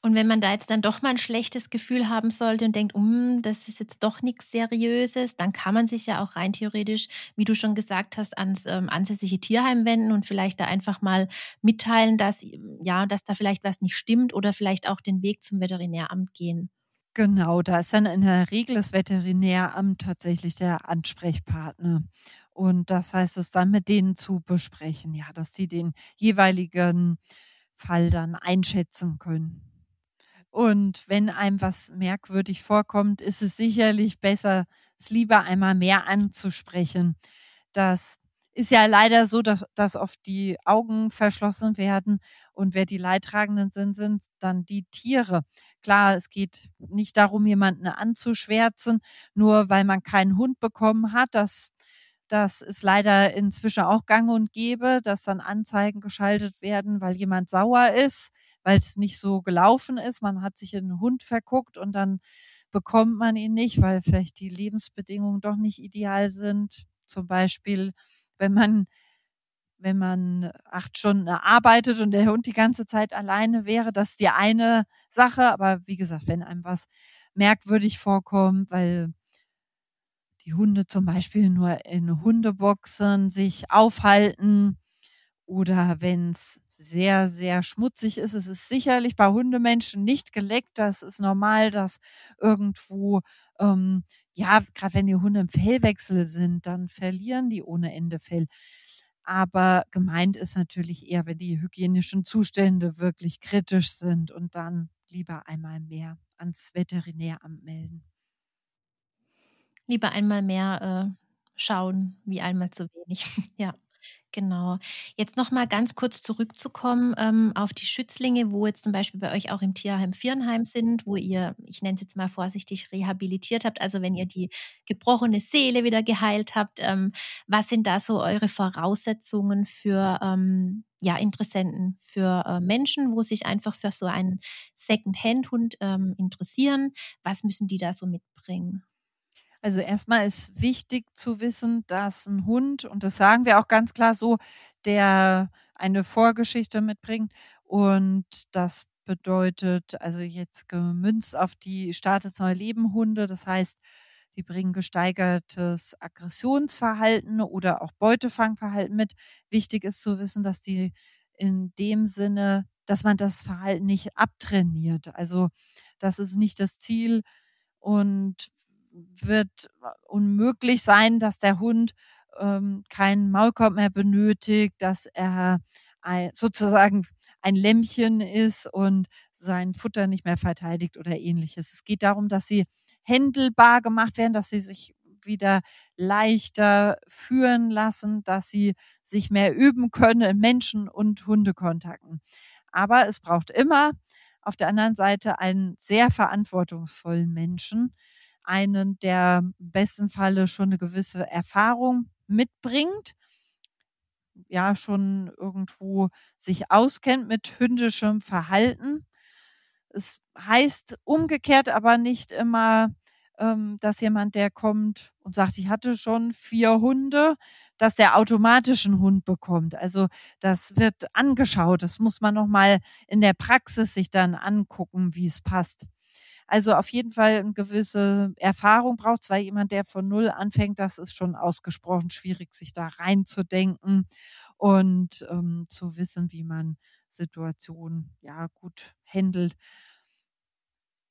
Und wenn man da jetzt dann doch mal ein schlechtes Gefühl haben sollte und denkt, um, das ist jetzt doch nichts Seriöses, dann kann man sich ja auch rein theoretisch, wie du schon gesagt hast, ans ähm, ansässige Tierheim wenden und vielleicht da einfach mal mitteilen, dass ja, dass da vielleicht was nicht stimmt oder vielleicht auch den Weg zum Veterinäramt gehen. Genau, da ist dann in der Regel das Veterinäramt tatsächlich der Ansprechpartner. Und das heißt es dann mit denen zu besprechen, ja, dass sie den jeweiligen Fall dann einschätzen können. Und wenn einem was merkwürdig vorkommt, ist es sicherlich besser, es lieber einmal mehr anzusprechen. Das ist ja leider so, dass, dass oft die Augen verschlossen werden und wer die Leidtragenden sind, sind dann die Tiere. Klar, es geht nicht darum, jemanden anzuschwärzen, nur weil man keinen Hund bekommen hat. Das, das ist leider inzwischen auch gang und gäbe, dass dann Anzeigen geschaltet werden, weil jemand sauer ist weil es nicht so gelaufen ist. Man hat sich in einen Hund verguckt und dann bekommt man ihn nicht, weil vielleicht die Lebensbedingungen doch nicht ideal sind. Zum Beispiel, wenn man wenn man acht Stunden arbeitet und der Hund die ganze Zeit alleine wäre, das ist die eine Sache. Aber wie gesagt, wenn einem was merkwürdig vorkommt, weil die Hunde zum Beispiel nur in Hundeboxen sich aufhalten oder wenn es sehr, sehr schmutzig ist. Es ist sicherlich bei Hundemenschen nicht geleckt. Das ist normal, dass irgendwo, ähm, ja, gerade wenn die Hunde im Fellwechsel sind, dann verlieren die ohne Ende Fell. Aber gemeint ist natürlich eher, wenn die hygienischen Zustände wirklich kritisch sind und dann lieber einmal mehr ans Veterinäramt melden. Lieber einmal mehr äh, schauen, wie einmal zu wenig. ja. Genau. Jetzt noch mal ganz kurz zurückzukommen, ähm, auf die Schützlinge, wo jetzt zum Beispiel bei euch auch im Tierheim Viernheim sind, wo ihr, ich nenne es jetzt mal vorsichtig, rehabilitiert habt, also wenn ihr die gebrochene Seele wieder geheilt habt. Ähm, was sind da so eure Voraussetzungen für ähm, ja, Interessenten, für äh, Menschen, wo sich einfach für so einen Second-Hand-Hund ähm, interessieren? Was müssen die da so mitbringen? Also erstmal ist wichtig zu wissen, dass ein Hund, und das sagen wir auch ganz klar so, der eine Vorgeschichte mitbringt und das bedeutet, also jetzt gemünzt auf die Startet neu Leben Hunde, das heißt, die bringen gesteigertes Aggressionsverhalten oder auch Beutefangverhalten mit. Wichtig ist zu wissen, dass die in dem Sinne, dass man das Verhalten nicht abtrainiert. Also das ist nicht das Ziel. Und wird unmöglich sein, dass der Hund ähm, keinen Maulkorb mehr benötigt, dass er ein, sozusagen ein Lämmchen ist und sein Futter nicht mehr verteidigt oder ähnliches. Es geht darum, dass sie händelbar gemacht werden, dass sie sich wieder leichter führen lassen, dass sie sich mehr üben können in Menschen- und Hundekontakten. Aber es braucht immer auf der anderen Seite einen sehr verantwortungsvollen Menschen, einen, der im besten Falle schon eine gewisse Erfahrung mitbringt. ja schon irgendwo sich auskennt mit hündischem Verhalten. Es heißt umgekehrt aber nicht immer, ähm, dass jemand, der kommt und sagt, ich hatte schon vier Hunde, dass der automatisch einen Hund bekommt. Also das wird angeschaut. Das muss man nochmal in der Praxis sich dann angucken, wie es passt. Also auf jeden Fall eine gewisse Erfahrung braucht zwar jemand, der von Null anfängt, das ist schon ausgesprochen schwierig, sich da reinzudenken und ähm, zu wissen, wie man Situationen ja gut handelt.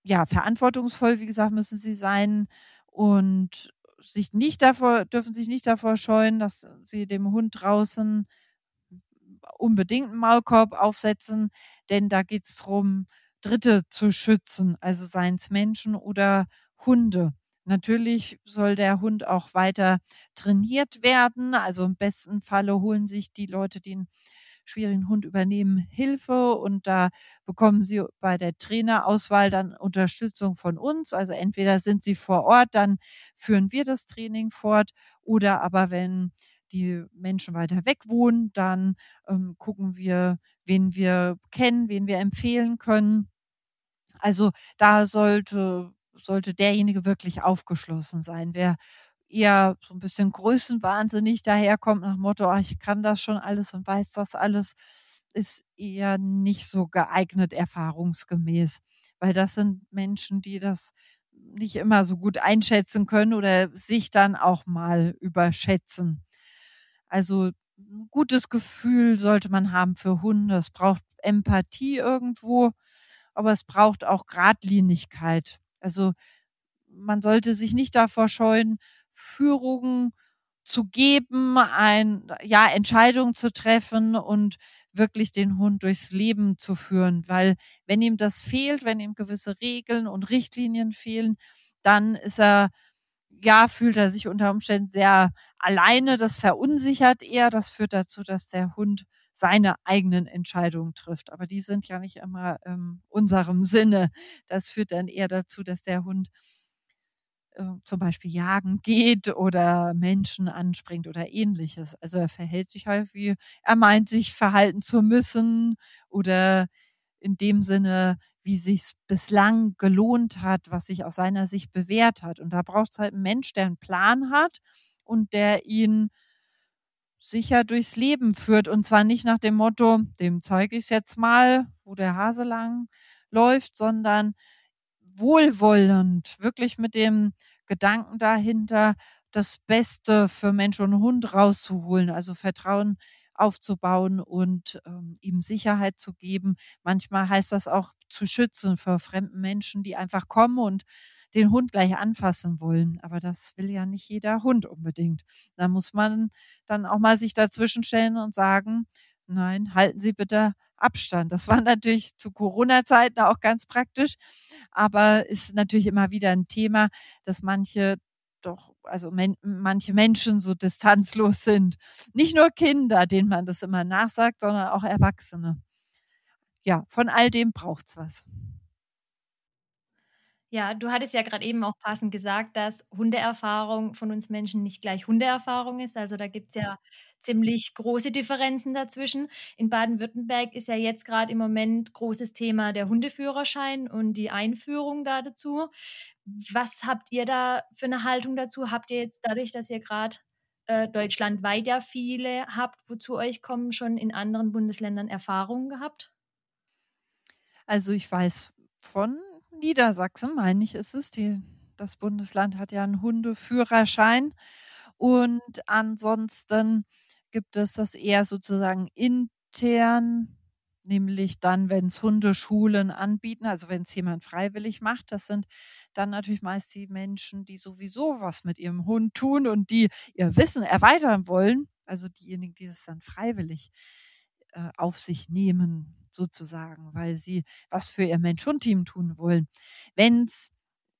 Ja, verantwortungsvoll, wie gesagt, müssen sie sein und sich nicht davor, dürfen sich nicht davor scheuen, dass sie dem Hund draußen unbedingt einen Maulkorb aufsetzen, denn da geht es darum, Dritte zu schützen, also seien es Menschen oder Hunde. Natürlich soll der Hund auch weiter trainiert werden. Also im besten Falle holen sich die Leute, die einen schwierigen Hund übernehmen, Hilfe und da bekommen sie bei der Trainerauswahl dann Unterstützung von uns. Also entweder sind sie vor Ort, dann führen wir das Training fort oder aber wenn die Menschen weiter weg wohnen, dann ähm, gucken wir, wen wir kennen, wen wir empfehlen können. Also da sollte, sollte derjenige wirklich aufgeschlossen sein. Wer eher so ein bisschen größenwahnsinnig daherkommt nach Motto, ach, ich kann das schon alles und weiß das alles, ist eher nicht so geeignet erfahrungsgemäß, weil das sind Menschen, die das nicht immer so gut einschätzen können oder sich dann auch mal überschätzen. Also ein gutes Gefühl sollte man haben für Hunde. Es braucht Empathie irgendwo aber es braucht auch Gradlinigkeit. Also man sollte sich nicht davor scheuen, Führungen zu geben, ein, ja, Entscheidungen zu treffen und wirklich den Hund durchs Leben zu führen, weil wenn ihm das fehlt, wenn ihm gewisse Regeln und Richtlinien fehlen, dann ist er, ja, fühlt er sich unter Umständen sehr alleine, das verunsichert eher, das führt dazu, dass der Hund seine eigenen Entscheidungen trifft. Aber die sind ja nicht immer ähm, unserem Sinne. Das führt dann eher dazu, dass der Hund äh, zum Beispiel jagen geht oder Menschen anspringt oder ähnliches. Also er verhält sich halt wie, er meint sich verhalten zu müssen oder in dem Sinne, wie sich's bislang gelohnt hat, was sich aus seiner Sicht bewährt hat. Und da braucht es halt einen Mensch, der einen Plan hat und der ihn sicher durchs Leben führt. Und zwar nicht nach dem Motto, dem zeige ich jetzt mal, wo der Hase lang läuft, sondern wohlwollend, wirklich mit dem Gedanken dahinter, das Beste für Mensch und Hund rauszuholen, also Vertrauen aufzubauen und ähm, ihm Sicherheit zu geben. Manchmal heißt das auch zu schützen vor fremden Menschen, die einfach kommen und den Hund gleich anfassen wollen. Aber das will ja nicht jeder Hund unbedingt. Da muss man dann auch mal sich dazwischen stellen und sagen, nein, halten Sie bitte Abstand. Das war natürlich zu Corona-Zeiten auch ganz praktisch, aber ist natürlich immer wieder ein Thema, dass manche doch, also men manche Menschen so distanzlos sind. Nicht nur Kinder, denen man das immer nachsagt, sondern auch Erwachsene. Ja, von all dem braucht's was. Ja, du hattest ja gerade eben auch passend gesagt, dass Hundeerfahrung von uns Menschen nicht gleich Hundeerfahrung ist. Also da gibt es ja ziemlich große Differenzen dazwischen. In Baden-Württemberg ist ja jetzt gerade im Moment großes Thema der Hundeführerschein und die Einführung da dazu. Was habt ihr da für eine Haltung dazu? Habt ihr jetzt dadurch, dass ihr gerade äh, deutschlandweit ja viele habt, wo zu euch kommen, schon in anderen Bundesländern Erfahrungen gehabt? Also ich weiß von Niedersachsen, meine ich, ist es. Die, das Bundesland hat ja einen Hundeführerschein. Und ansonsten gibt es das eher sozusagen intern, nämlich dann, wenn es Hundeschulen anbieten, also wenn es jemand freiwillig macht. Das sind dann natürlich meist die Menschen, die sowieso was mit ihrem Hund tun und die ihr Wissen erweitern wollen. Also diejenigen, die es dann freiwillig äh, auf sich nehmen sozusagen, weil sie was für ihr Mensch-Hund-Team tun wollen. Wenn es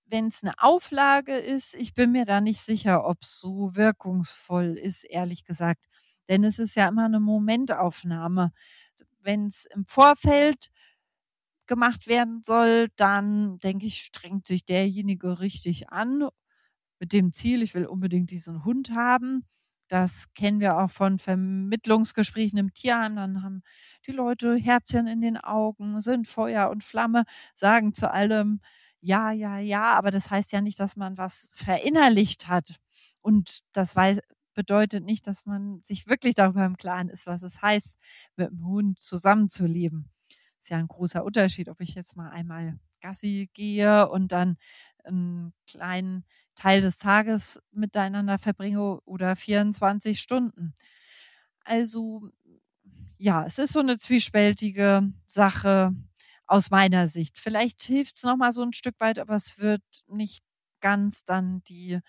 wenn es eine Auflage ist, ich bin mir da nicht sicher, ob es so wirkungsvoll ist, ehrlich gesagt. Denn es ist ja immer eine Momentaufnahme. Wenn es im Vorfeld gemacht werden soll, dann denke ich, strengt sich derjenige richtig an mit dem Ziel, ich will unbedingt diesen Hund haben Das kennen wir auch von Vermittlungsgesprächen im Tierheim. Dann haben die Leute Herzchen in den Augen, sind Feuer und Flamme, sagen zu allem ja, ja, ja, aber das heißt ja nicht, dass man was verinnerlicht hat. Und das weiß, bedeutet nicht, dass man sich wirklich darüber im Klaren ist, was es heißt, mit dem Hund zusammenzuleben. Ist ja ein großer Unterschied, ob ich jetzt mal einmal Gassi gehe und dann einen kleinen Teil des Tages miteinander verbringe oder 24 Stunden. Also ja, es ist so eine zwiespältige Sache aus meiner Sicht. Vielleicht hilft es nochmal so ein Stück weit, aber es wird nicht ganz dann die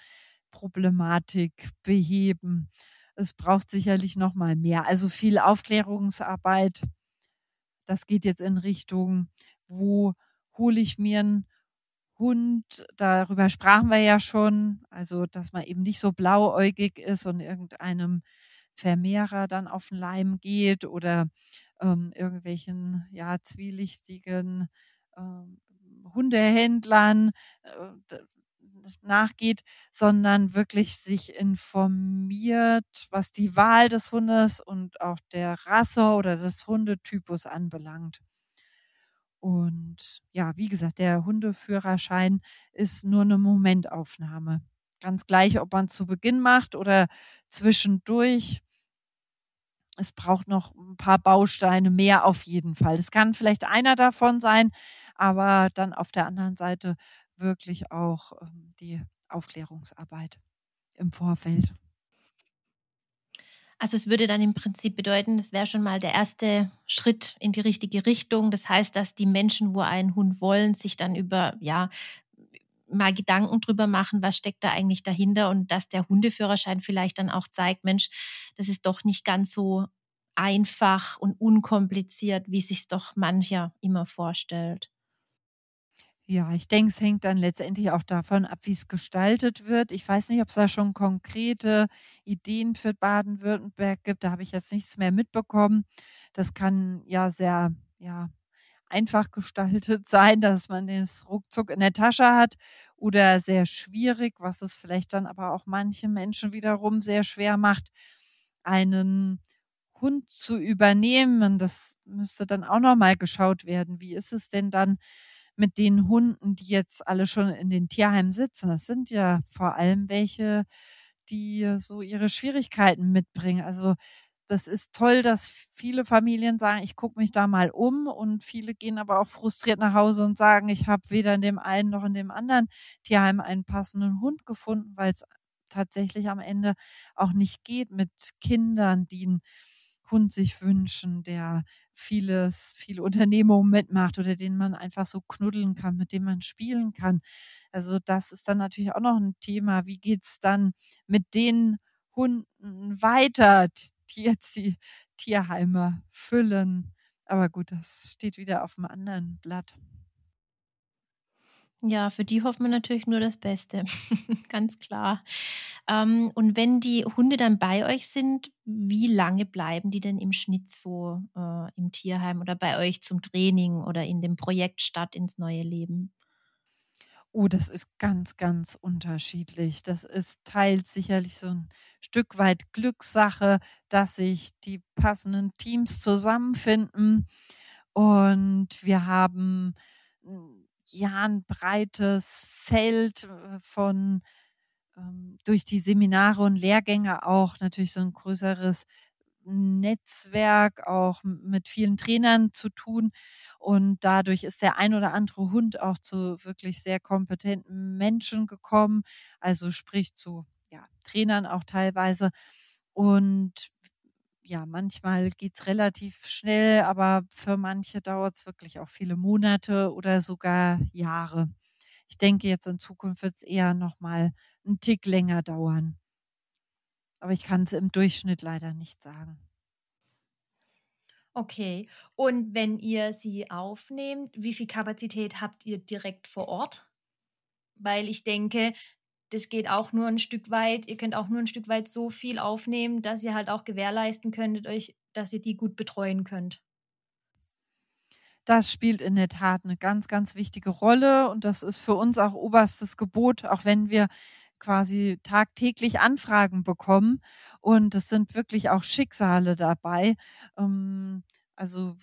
Problematik beheben. Es braucht sicherlich nochmal mehr. Also viel Aufklärungsarbeit. Das geht jetzt in Richtung, wo hole ich mir einen Hund? Darüber sprachen wir ja schon. Also, dass man eben nicht so blauäugig ist und irgendeinem Vermehrer dann auf den Leim geht oder ähm, irgendwelchen ja zwielichtigen ähm, Hundehändlern äh, nachgeht, sondern wirklich sich informiert, was die Wahl des Hundes und auch der Rasse oder des Hundetypus anbelangt. Und ja, wie gesagt, der Hundeführerschein ist nur eine Momentaufnahme. Ganz gleich, ob man zu Beginn macht oder zwischendurch. Es braucht noch ein paar Bausteine mehr auf jeden Fall. Es kann vielleicht einer davon sein, aber dann auf der anderen Seite wirklich auch ähm, die Aufklärungsarbeit im Vorfeld. Also es würde dann im Prinzip bedeuten, das wäre schon mal der erste Schritt in die richtige Richtung. Das heißt, dass die Menschen, wo einen Hund wollen, sich dann über, ja, mal Gedanken drüber machen, was steckt da eigentlich dahinter und dass der Hundeführerschein vielleicht dann auch zeigt, Mensch, das ist doch nicht ganz so einfach und unkompliziert, wie sich doch mancher immer vorstellt. Ja, ich denke, es hängt dann letztendlich auch davon ab, wie es gestaltet wird. Ich weiß nicht, ob es da schon konkrete Ideen für Baden-Württemberg gibt. Da habe ich jetzt nichts mehr mitbekommen. Das kann ja sehr, ja, einfach gestaltet sein, dass man es ruckzuck in der Tasche hat oder sehr schwierig, was es vielleicht dann aber auch manche Menschen wiederum sehr schwer macht, einen Hund zu übernehmen. Das müsste dann auch nochmal geschaut werden. Wie ist es denn dann mit den Hunden, die jetzt alle schon in den Tierheimen sitzen. Das sind ja vor allem welche, die so ihre Schwierigkeiten mitbringen. Also das ist toll, dass viele Familien sagen, ich gucke mich da mal um und viele gehen aber auch frustriert nach Hause und sagen, ich habe weder in dem einen noch in dem anderen Tierheim einen passenden Hund gefunden, weil es tatsächlich am Ende auch nicht geht mit Kindern, die einen Hund sich wünschen, der vieles, viele Unternehmungen mitmacht oder den man einfach so knuddeln kann, mit dem man spielen kann. Also das ist dann natürlich auch noch ein Thema. Wie geht's dann mit den Hunden weiter, die jetzt die Tierheime füllen? Aber gut, das steht wieder auf einem anderen Blatt. Ja, für die hoffen wir natürlich nur das Beste, ganz klar. Ähm, und wenn die Hunde dann bei euch sind, wie lange bleiben die denn im Schnitt so äh, im Tierheim oder bei euch zum Training oder in dem Projekt Stadt ins neue Leben? Oh, das ist ganz, ganz unterschiedlich. Das ist teils sicherlich so ein Stück weit Glückssache, dass sich die passenden Teams zusammenfinden. Und wir haben ja ein breites Feld äh, von ähm, durch die Seminare und Lehrgänge auch natürlich so ein größeres Netzwerk auch mit vielen Trainern zu tun. Und dadurch ist der ein oder andere Hund auch zu wirklich sehr kompetenten Menschen gekommen, also sprich zu ja, Trainern auch teilweise. Und ja, manchmal geht's relativ schnell, aber für manche dauert's wirklich auch viele Monate oder sogar Jahre. Ich denke, jetzt in Zukunft wird's eher noch mal 'n Tick länger dauern. Aber ich kann's im Durchschnitt leider nicht sagen. Okay. Und wenn ihr sie aufnehmt, wie viel Kapazität habt ihr direkt vor Ort? Weil ich denke das geht auch nur ein Stück weit, ihr könnt auch nur ein Stück weit so viel aufnehmen, dass ihr halt auch gewährleisten könntet euch, dass ihr die gut betreuen könnt. Das spielt in der Tat eine ganz, ganz wichtige Rolle und das ist für uns auch oberstes Gebot, auch wenn wir quasi tagtäglich Anfragen bekommen und es sind wirklich auch Schicksale dabei. Ähm, also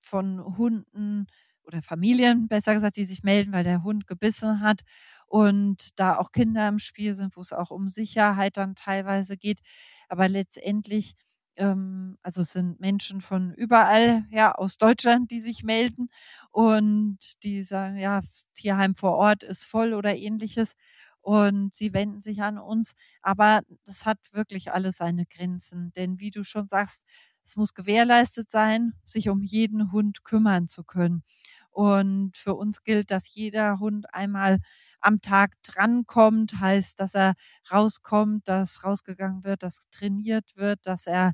von Hunden oder Familien, besser gesagt, die sich melden, weil der Hund gebissen hat und da auch Kinder im Spiel sind, wo es auch um Sicherheit dann teilweise geht. Aber letztendlich, ähm, also es sind Menschen von überall, ja, aus Deutschland, die sich melden und die sagen, ja, Tierheim vor Ort ist voll oder ähnliches und sie wenden sich an uns. Aber das hat wirklich alles seine Grenzen, denn wie du schon sagst, es muss gewährleistet sein, sich um jeden Hund kümmern zu können. Und für uns gilt, dass jeder Hund einmal am Tag drankommt, heißt, dass er rauskommt, dass rausgegangen wird, dass trainiert wird, dass er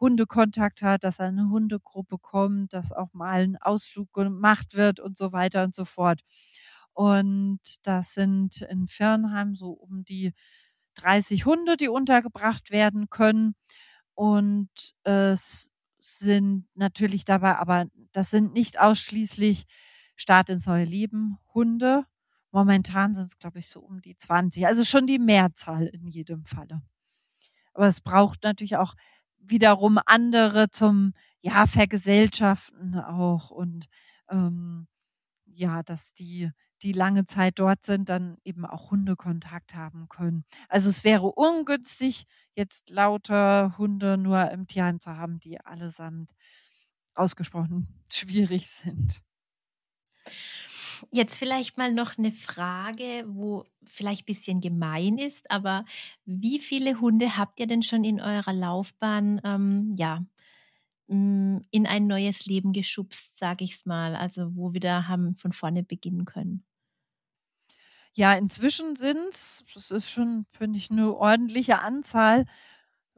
Hundekontakt hat, dass er eine Hundegruppe kommt, dass auch mal ein Ausflug gemacht wird und so weiter und so fort. Und das sind in Firnheim so um die 30 Hunde, die untergebracht werden können. Und es sind natürlich dabei, aber das sind nicht ausschließlich Start ins neue Leben Hunde. Momentan sind es, glaube ich, so um die 20. Also schon die Mehrzahl in jedem Falle. Aber es braucht natürlich auch wiederum andere zum ja Vergesellschaften auch und ähm, ja, dass die die lange Zeit dort sind, dann eben auch Hundekontakt haben können. Also es wäre ungünstig, jetzt lauter Hunde nur im Tierheim zu haben, die allesamt ausgesprochen schwierig sind. Jetzt vielleicht mal noch eine Frage, wo vielleicht ein bisschen gemein ist, aber wie viele Hunde habt ihr denn schon in eurer Laufbahn, ähm, ja, hm, in ein neues Leben geschubst, sage ich es mal, also wo wir da haben von vorne beginnen können? Ja, inzwischen sind's, das ist schon, finde ich, eine ordentliche Anzahl,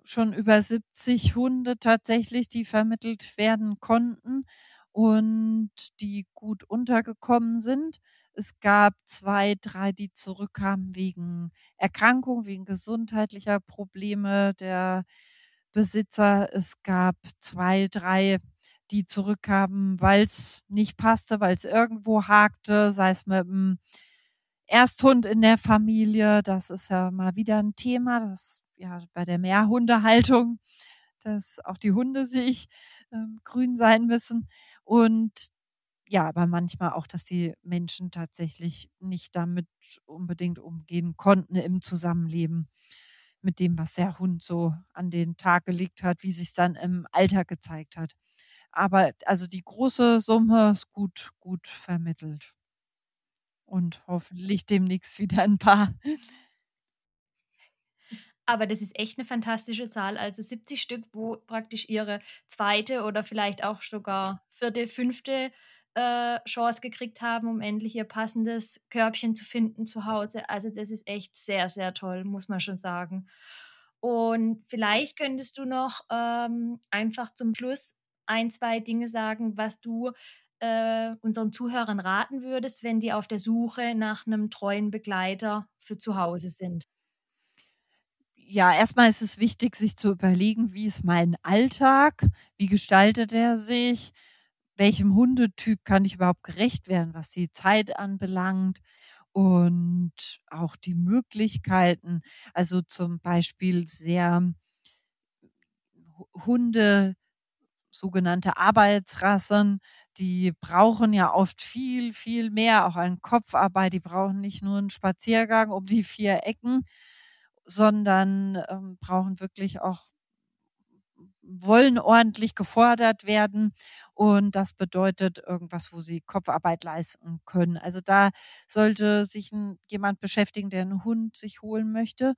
schon über 70 Hunde tatsächlich, die vermittelt werden konnten und die gut untergekommen sind. Es gab zwei, drei, die zurückkamen wegen Erkrankung, wegen gesundheitlicher Probleme der Besitzer. Es gab zwei, drei, die zurückkamen, weil es nicht passte, weil es irgendwo hakte, sei es mit dem Ersthund in der Familie. Das ist ja mal wieder ein Thema, das ja bei der Mehrhundehaltung, dass auch die Hunde sich ähm, grün sein müssen. Und ja, aber manchmal auch, dass die Menschen tatsächlich nicht damit unbedingt umgehen konnten im Zusammenleben mit dem, was der Hund so an den Tag gelegt hat, wie sich dann im Alltag gezeigt hat. Aber also die große Summe ist gut, gut vermittelt. Und hoffentlich demnächst wieder ein paar. Aber das ist echt eine fantastische Zahl. Also 70 Stück, wo praktisch ihre zweite oder vielleicht auch sogar vierte, fünfte äh, Chance gekriegt haben, um endlich ihr passendes Körbchen zu finden zu Hause. Also das ist echt sehr, sehr toll, muss man schon sagen. Und vielleicht könntest du noch ähm, einfach zum Schluss ein, zwei Dinge sagen, was du äh, unseren Zuhörern raten würdest, wenn die auf der Suche nach einem treuen Begleiter für zu Hause sind? ja, erstmal ist es wichtig, sich zu überlegen, wie ist mein Alltag, wie gestaltet er sich, welchem Hundetyp kann ich überhaupt gerecht werden, was die Zeit anbelangt und auch die Möglichkeiten, also zum Beispiel sehr Hunde, sogenannte Arbeitsrassen, die brauchen ja oft viel, viel mehr, auch an Kopfarbeit. Die brauchen nicht nur einen Spaziergang um die vier Ecken, sondern ähm, brauchen wirklich auch wollen ordentlich gefordert werden und das bedeutet irgendwas, wo sie Kopfarbeit leisten können. Also da sollte sich ein, jemand beschäftigen, der einen Hund sich holen möchte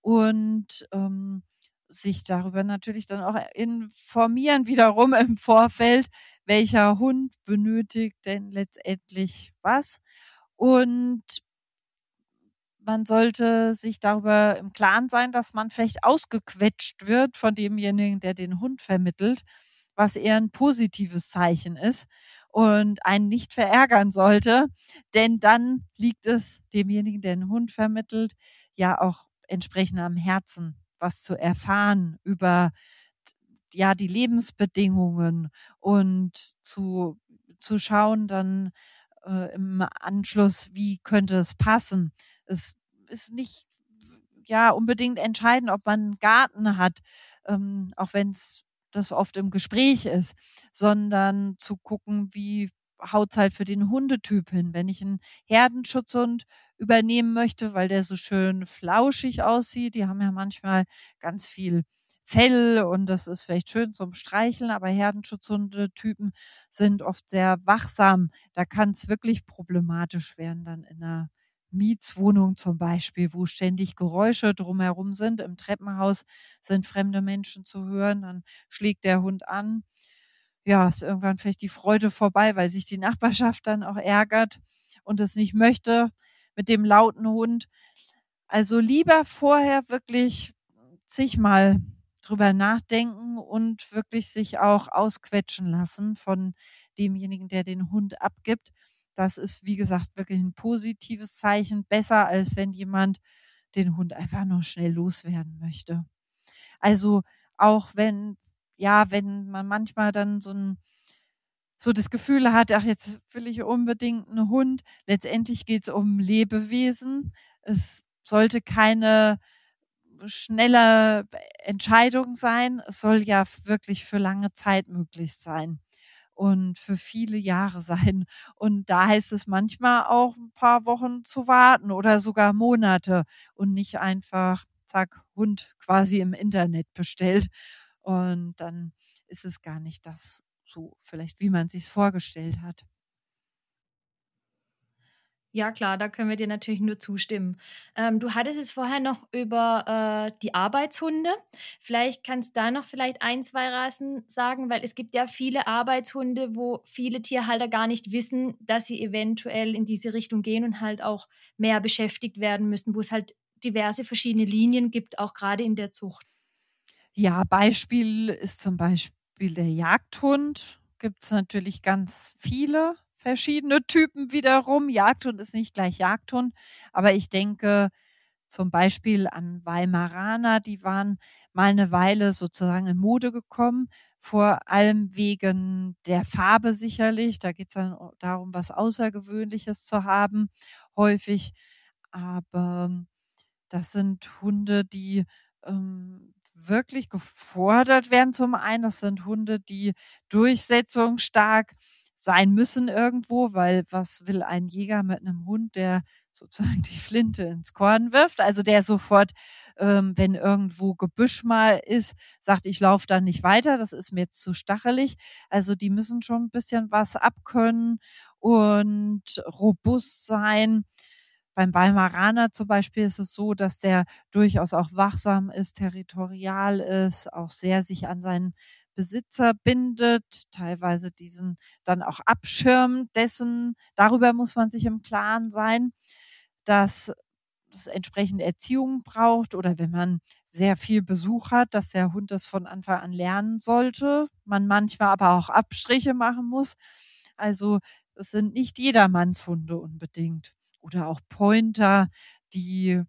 und ähm, sich darüber natürlich dann auch informieren wiederum im Vorfeld, welcher Hund benötigt denn letztendlich was. Und man sollte sich darüber im Klaren sein, dass man vielleicht ausgequetscht wird von demjenigen, der den Hund vermittelt, was eher ein positives Zeichen ist und einen nicht verärgern sollte, denn dann liegt es demjenigen, der den Hund vermittelt, ja auch entsprechend am Herzen, was zu erfahren über ja die Lebensbedingungen und zu zu schauen dann äh, im Anschluss, wie könnte es passen. Es ist nicht ja unbedingt entscheiden, ob man einen Garten hat, ähm, auch wenn es das oft im Gespräch ist, sondern zu gucken, wie haut es halt für den Hundetyp hin. Wenn ich einen Herdenschutzhund übernehmen möchte, weil der so schön flauschig aussieht, die haben ja manchmal ganz viel Fell und das ist vielleicht schön zum Streicheln, aber Herdenschutzhundetypen sind oft sehr wachsam. Da kann es wirklich problematisch werden dann in einer Mietswohnung zum Beispiel, wo ständig Geräusche drumherum sind. Im Treppenhaus sind fremde Menschen zu hören, dann schlägt der Hund an. Ja, ist irgendwann vielleicht die Freude vorbei, weil sich die Nachbarschaft dann auch ärgert und es nicht möchte mit dem lauten Hund. Also lieber vorher wirklich zigmal drüber nachdenken und wirklich sich auch ausquetschen lassen von demjenigen, der den Hund abgibt. Das ist, wie gesagt, wirklich ein positives Zeichen. Besser, als wenn jemand den Hund einfach nur schnell loswerden möchte. Also auch wenn, ja, wenn man manchmal dann so ein so das Gefühl hat, ach, jetzt will ich unbedingt einen Hund. Letztendlich geht es um Lebewesen. Es sollte keine schnelle Entscheidung sein. Es soll ja wirklich für lange Zeit möglich sein und für viele Jahre sein. Und da heißt es manchmal auch ein paar Wochen zu warten oder sogar Monate und nicht einfach, zack, Hund quasi im Internet bestellt. Und dann ist es gar nicht das so vielleicht, wie man sich vorgestellt hat. Ja, klar, da können wir dir natürlich nur zustimmen. Ähm, du hattest es vorher noch über äh, die Arbeitshunde. Vielleicht kannst du da noch vielleicht ein, zwei Rassen sagen, weil es gibt ja viele Arbeitshunde, wo viele Tierhalter gar nicht wissen, dass sie eventuell in diese Richtung gehen und halt auch mehr beschäftigt werden müssen, wo es halt diverse verschiedene Linien gibt, auch gerade in der Zucht. Ja, Beispiel ist zum Beispiel der Jagdhund. Gibt es natürlich ganz viele verschiedene Typen wiederum. Jagdhund ist nicht gleich Jagdhund, aber ich denke zum Beispiel an Weimaraner, die waren mal eine Weile sozusagen in Mode gekommen, vor allem wegen der Farbe sicherlich. Da geht es dann darum, was Außergewöhnliches zu haben, häufig. Aber das sind Hunde, die ähm, wirklich gefordert werden. Zum einen, das sind Hunde, die durchsetzungsstark sein müssen irgendwo, weil was will ein Jäger mit einem Hund, der sozusagen die Flinte ins Korn wirft, also der sofort, ähm, wenn irgendwo Gebüsch mal ist, sagt, ich laufe da nicht weiter, das ist mir zu stachelig. Also die müssen schon ein bisschen was abkönnen und robust sein. Beim Weimaraner zum Beispiel ist es so, dass der durchaus auch wachsam ist, territorial ist, auch sehr sich an seinen Besitzer bindet, teilweise diesen dann auch abschirmt, dessen, darüber muss man sich im Klaren sein, dass es entsprechend Erziehung braucht oder wenn man sehr viel Besuch hat, dass der Hund das von Anfang an lernen sollte, man manchmal aber auch Abstriche machen muss. Also es sind nicht jedermanns Hunde unbedingt oder auch Pointer, die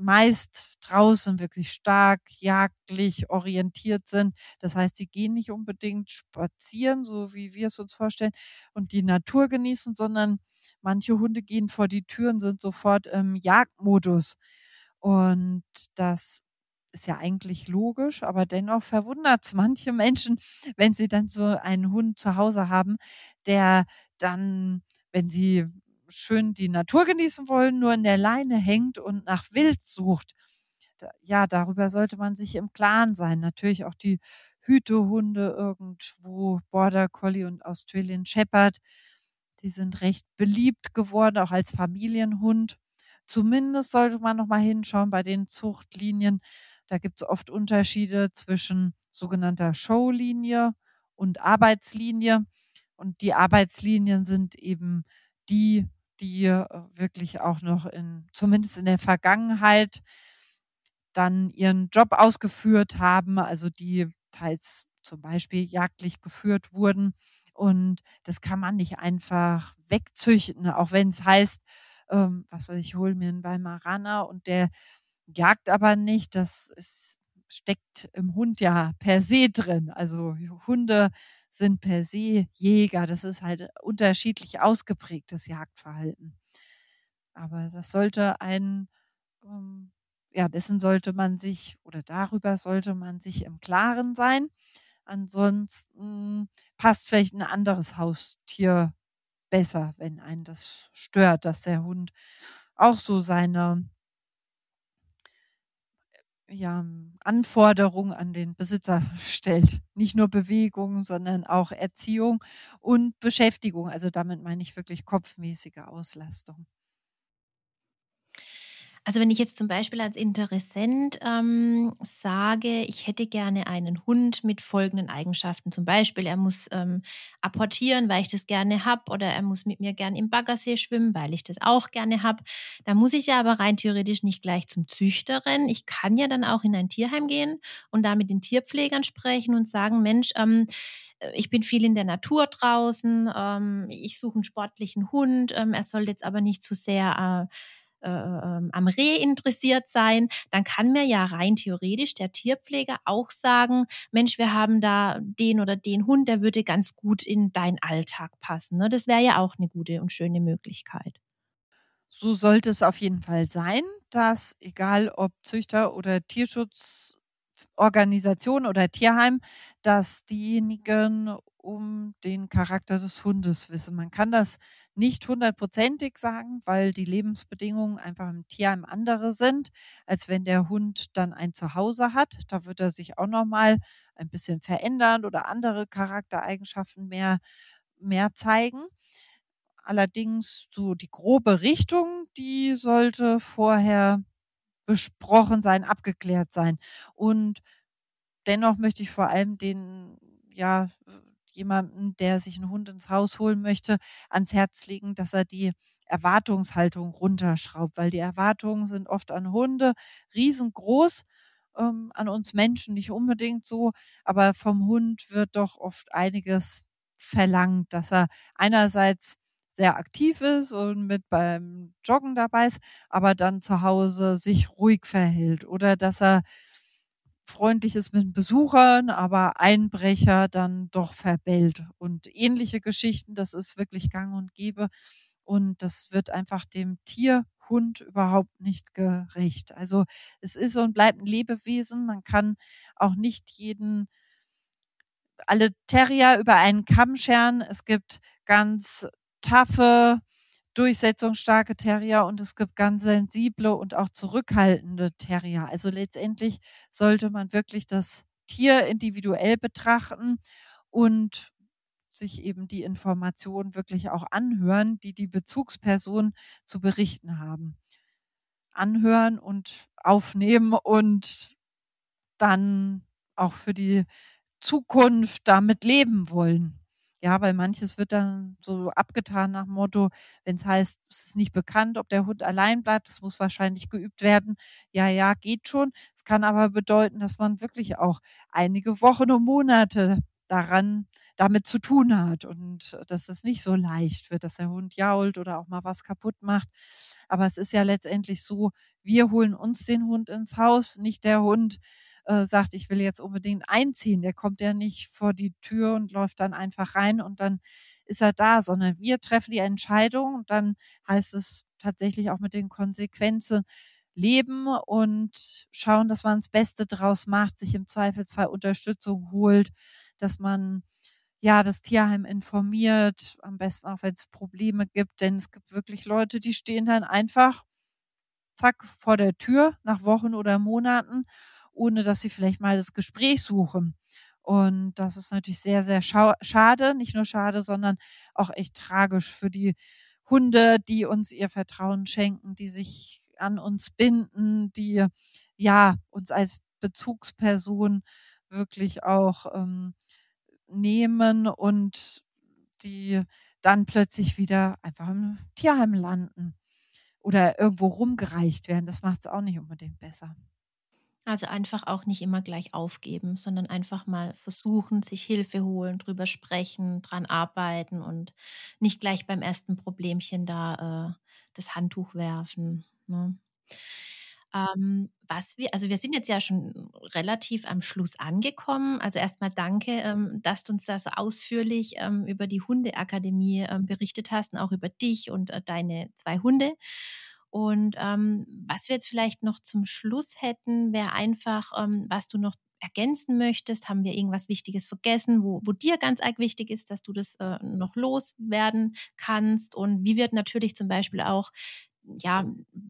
meist draußen wirklich stark jagdlich orientiert sind. Das heißt, sie gehen nicht unbedingt spazieren, so wie wir es uns vorstellen, und die Natur genießen, sondern manche Hunde gehen vor die Türen, sind sofort im Jagdmodus. Und das ist ja eigentlich logisch, aber dennoch verwundert es manche Menschen, wenn sie dann so einen Hund zu Hause haben, der dann, wenn sie schön die Natur genießen wollen, nur in der Leine hängt und nach Wild sucht. Ja, darüber sollte man sich im Klaren sein. Natürlich auch die Hütehunde irgendwo, Border Collie und Australian Shepherd, die sind recht beliebt geworden, auch als Familienhund. Zumindest sollte man noch mal hinschauen bei den Zuchtlinien. Da gibt es oft Unterschiede zwischen sogenannter Showlinie und Arbeitslinie. Und die Arbeitslinien sind eben die die äh, wirklich auch noch in, zumindest in der Vergangenheit, dann ihren Job ausgeführt haben, also die teils zum Beispiel jagdlich geführt wurden. Und das kann man nicht einfach wegzüchten, auch wenn es heißt, ähm, was weiß ich, hol mir einen Weimaraner und der jagt aber nicht. Das ist, steckt im Hund ja per se drin. Also Hunde sind per se Jäger. Das ist halt unterschiedlich ausgeprägtes Jagdverhalten. Aber das sollte ein ähm, ja, dessen sollte man sich oder darüber sollte man sich im Klaren sein. Ansonsten passt vielleicht ein anderes Haustier besser, wenn einen das stört, dass der Hund auch so seine ja, Anforderungen an den Besitzer stellt. Nicht nur Bewegung, sondern auch Erziehung und Beschäftigung. Also damit meine ich wirklich kopfmäßige Auslastung. Also wenn ich jetzt zum Beispiel als Interessent ähm, sage, ich hätte gerne einen Hund mit folgenden Eigenschaften. Zum Beispiel, er muss ähm, apportieren, weil ich das gerne habe, oder er muss mit mir gerne im Baggersee schwimmen, weil ich das auch gerne habe. Da muss ich ja aber rein theoretisch nicht gleich zum Züchter rennen. Ich kann ja dann auch in ein Tierheim gehen und da mit den Tierpflegern sprechen und sagen, Mensch, ähm, ich bin viel in der Natur draußen, ähm, ich suche einen sportlichen Hund, ähm, er soll jetzt aber nicht zu sehr äh, äh, ähm, am Reh interessiert sein, dann kann mir ja rein theoretisch der Tierpfleger auch sagen, Mensch, wir haben da den oder den Hund, der würde ganz gut in deinen Alltag passen. Ne? Das wäre ja auch eine gute und schöne Möglichkeit. So sollte es auf jeden Fall sein, dass egal ob Züchter oder Tierschutzorganisation oder Tierheim, dass diejenigen um den Charakter des Hundes wissen. Man kann das nicht hundertprozentig sagen, weil die Lebensbedingungen einfach im Tierheim andere sind, als wenn der Hund dann ein Zuhause hat. Da wird er sich auch nochmal ein bisschen verändern oder andere Charaktereigenschaften mehr, mehr zeigen. Allerdings so die grobe Richtung, die sollte vorher besprochen sein, abgeklärt sein. Und dennoch möchte ich vor allem den ja, jemanden, der sich einen Hund ins Haus holen möchte, ans Herz legen, dass er die Erwartungshaltung runterschraubt, weil die Erwartungen sind oft an Hunde riesengroß, ähm, an uns Menschen nicht unbedingt so, aber vom Hund wird doch oft einiges verlangt, dass er einerseits sehr aktiv ist und mit beim Joggen dabei ist, aber dann zu Hause sich ruhig verhält oder dass er freundlich ist mit Besuchern, aber Einbrecher dann doch verbellt. Und ähnliche Geschichten, das ist wirklich gang und gäbe. Und das wird einfach dem Tierhund überhaupt nicht gerecht. Also es ist und bleibt ein Lebewesen. Man kann auch nicht jeden alle Terrier über einen Kamm scheren. Es gibt ganz taffe, durchsetzungsstarke Terrier und es gibt ganz sensible und auch zurückhaltende Terrier. Also letztendlich sollte man wirklich das Tier individuell betrachten und sich eben die Informationen wirklich auch anhören, die die Bezugsperson zu berichten haben. Anhören und aufnehmen und dann auch für die Zukunft damit leben wollen. Ja, weil manches wird dann so abgetan nach Motto, wenn es heißt, es ist nicht bekannt, ob der Hund allein bleibt, das muss wahrscheinlich geübt werden. Ja, ja, geht schon. Es kann aber bedeuten, dass man wirklich auch einige Wochen und Monate daran damit zu tun hat und dass es nicht so leicht wird, dass der Hund jault oder auch mal was kaputt macht. Aber es ist ja letztendlich so, wir holen uns den Hund ins Haus, nicht der Hund äh, sagt, ich will jetzt unbedingt einziehen. Der kommt ja nicht vor die Tür und läuft dann einfach rein und dann ist er da, sondern wir treffen die Entscheidung und dann heißt es tatsächlich auch mit den Konsequenzen leben und schauen, dass man das Beste draus macht, sich im Zweifelsfall Unterstützung holt, dass man ja das Tierheim informiert, am besten auch wenn es Probleme gibt, denn es gibt wirklich Leute, die stehen dann einfach zack vor der Tür nach Wochen oder Monaten ohne dass sie vielleicht mal das Gespräch suchen. Und das ist natürlich sehr, sehr schade. Nicht nur schade, sondern auch echt tragisch für die Hunde, die uns ihr Vertrauen schenken, die sich an uns binden, die ja uns als Bezugsperson wirklich auch ähm, nehmen und die dann plötzlich wieder einfach im Tierheim landen oder irgendwo rumgereicht werden. Das macht es auch nicht unbedingt besser. Also einfach auch nicht immer gleich aufgeben, sondern einfach mal versuchen, sich Hilfe holen, drüber sprechen, dran arbeiten und nicht gleich beim ersten Problemchen da äh, das Handtuch werfen. Ne? Ähm, was wir, also wir sind jetzt ja schon relativ am Schluss angekommen. Also erstmal danke, ähm, dass du uns da so ausführlich ähm, über die Hundeakademie ähm, berichtet hast und auch über dich und äh, deine zwei Hunde. Und ähm, was wir jetzt vielleicht noch zum Schluss hätten, wäre einfach, ähm, was du noch ergänzen möchtest. Haben wir irgendwas Wichtiges vergessen, wo, wo dir ganz arg wichtig ist, dass du das äh, noch loswerden kannst? Und wie wird natürlich zum Beispiel auch ja,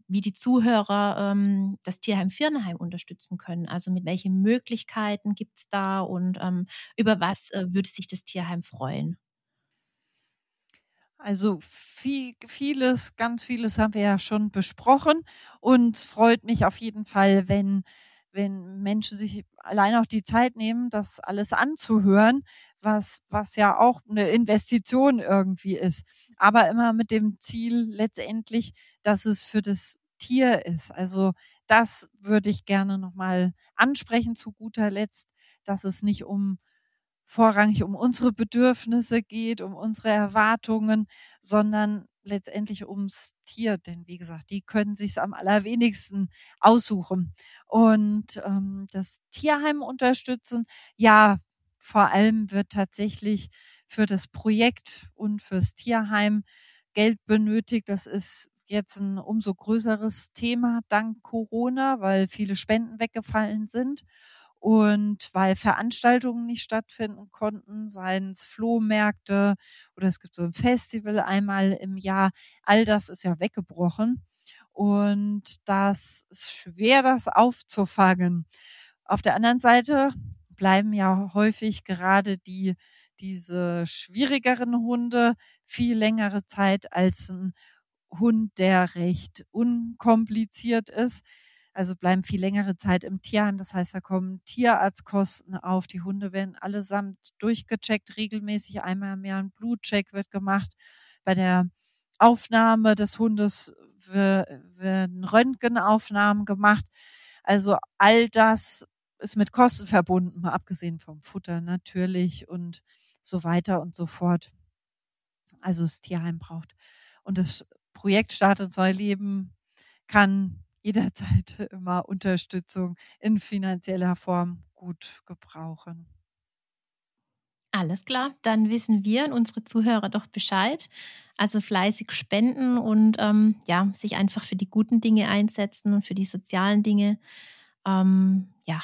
wie die Zuhörer ähm, das Tierheim Firnheim unterstützen können. Also mit welchen Möglichkeiten gibt es da und ähm, über was äh, würde sich das Tierheim freuen? Also viel, vieles, ganz vieles haben wir ja schon besprochen und es freut mich auf jeden Fall, wenn, wenn Menschen sich allein auch die Zeit nehmen, das alles anzuhören, was, was ja auch eine Investition irgendwie ist. Aber immer mit dem Ziel letztendlich, dass es für das Tier ist. Also das würde ich gerne nochmal ansprechen zu guter Letzt, dass es nicht um vorrangig um unsere Bedürfnisse geht, um unsere Erwartungen, sondern letztendlich ums Tier. Denn wie gesagt, die können sich am allerwenigsten aussuchen. Und ähm, das Tierheim unterstützen, ja, vor allem wird tatsächlich für das Projekt und fürs Tierheim Geld benötigt. Das ist jetzt ein umso größeres Thema dank Corona, weil viele Spenden weggefallen sind. Und weil Veranstaltungen nicht stattfinden konnten, seien es Flohmärkte oder es gibt so ein Festival einmal im Jahr, all das ist ja weggebrochen. Und das ist schwer, das aufzufangen. Auf der anderen Seite bleiben ja häufig gerade die, diese schwierigeren Hunde viel längere Zeit als ein Hund, der recht unkompliziert ist also bleiben viel längere Zeit im Tierheim. Das heißt, da kommen Tierarztkosten auf. Die Hunde werden allesamt durchgecheckt, regelmäßig einmal im Jahr ein Blutcheck wird gemacht. Bei der Aufnahme des Hundes werden Röntgenaufnahmen gemacht. Also all das ist mit Kosten verbunden, mal abgesehen vom Futter natürlich und so weiter und so fort. Also das Tierheim braucht. Und das Projekt Start ins neue Leben kann jederzeit immer Unterstützung in finanzieller Form gut gebrauchen. Alles klar, dann wissen wir und unsere Zuhörer doch Bescheid. Also fleißig spenden und ähm, ja, sich einfach für die guten Dinge einsetzen und für die sozialen Dinge. Ähm, ja,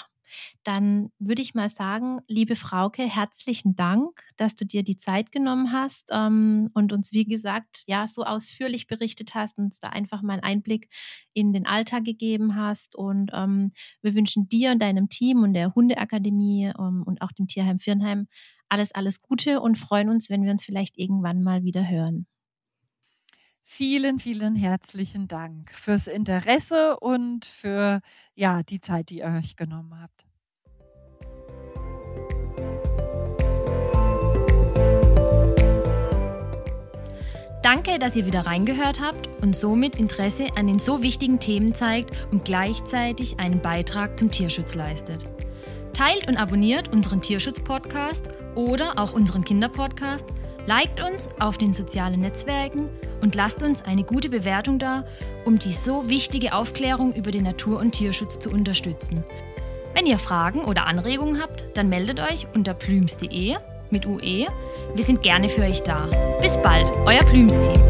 dann würde ich mal sagen, liebe Frauke, herzlichen Dank, dass du dir die Zeit genommen hast ähm, und uns, wie gesagt, ja, so ausführlich berichtet hast und uns da einfach mal einen Einblick in den Alltag gegeben hast. Und ähm, wir wünschen dir und deinem Team und der Hundeakademie ähm, und auch dem Tierheim Firnheim alles, alles Gute und freuen uns, wenn wir uns vielleicht irgendwann mal wieder hören. Vielen, vielen herzlichen Dank fürs Interesse und für ja, die Zeit, die ihr euch genommen habt. Danke, dass ihr wieder reingehört habt und somit Interesse an den so wichtigen Themen zeigt und gleichzeitig einen Beitrag zum Tierschutz leistet. Teilt und abonniert unseren Tierschutz-Podcast oder auch unseren Kinderpodcast Liked uns auf den sozialen Netzwerken und lasst uns eine gute Bewertung da, um die so wichtige Aufklärung über den Natur- und Tierschutz zu unterstützen. Wenn ihr Fragen oder Anregungen habt, dann meldet euch unter plüms.de mit UE. Wir sind gerne für euch da. Bis bald, euer Plüms-Team.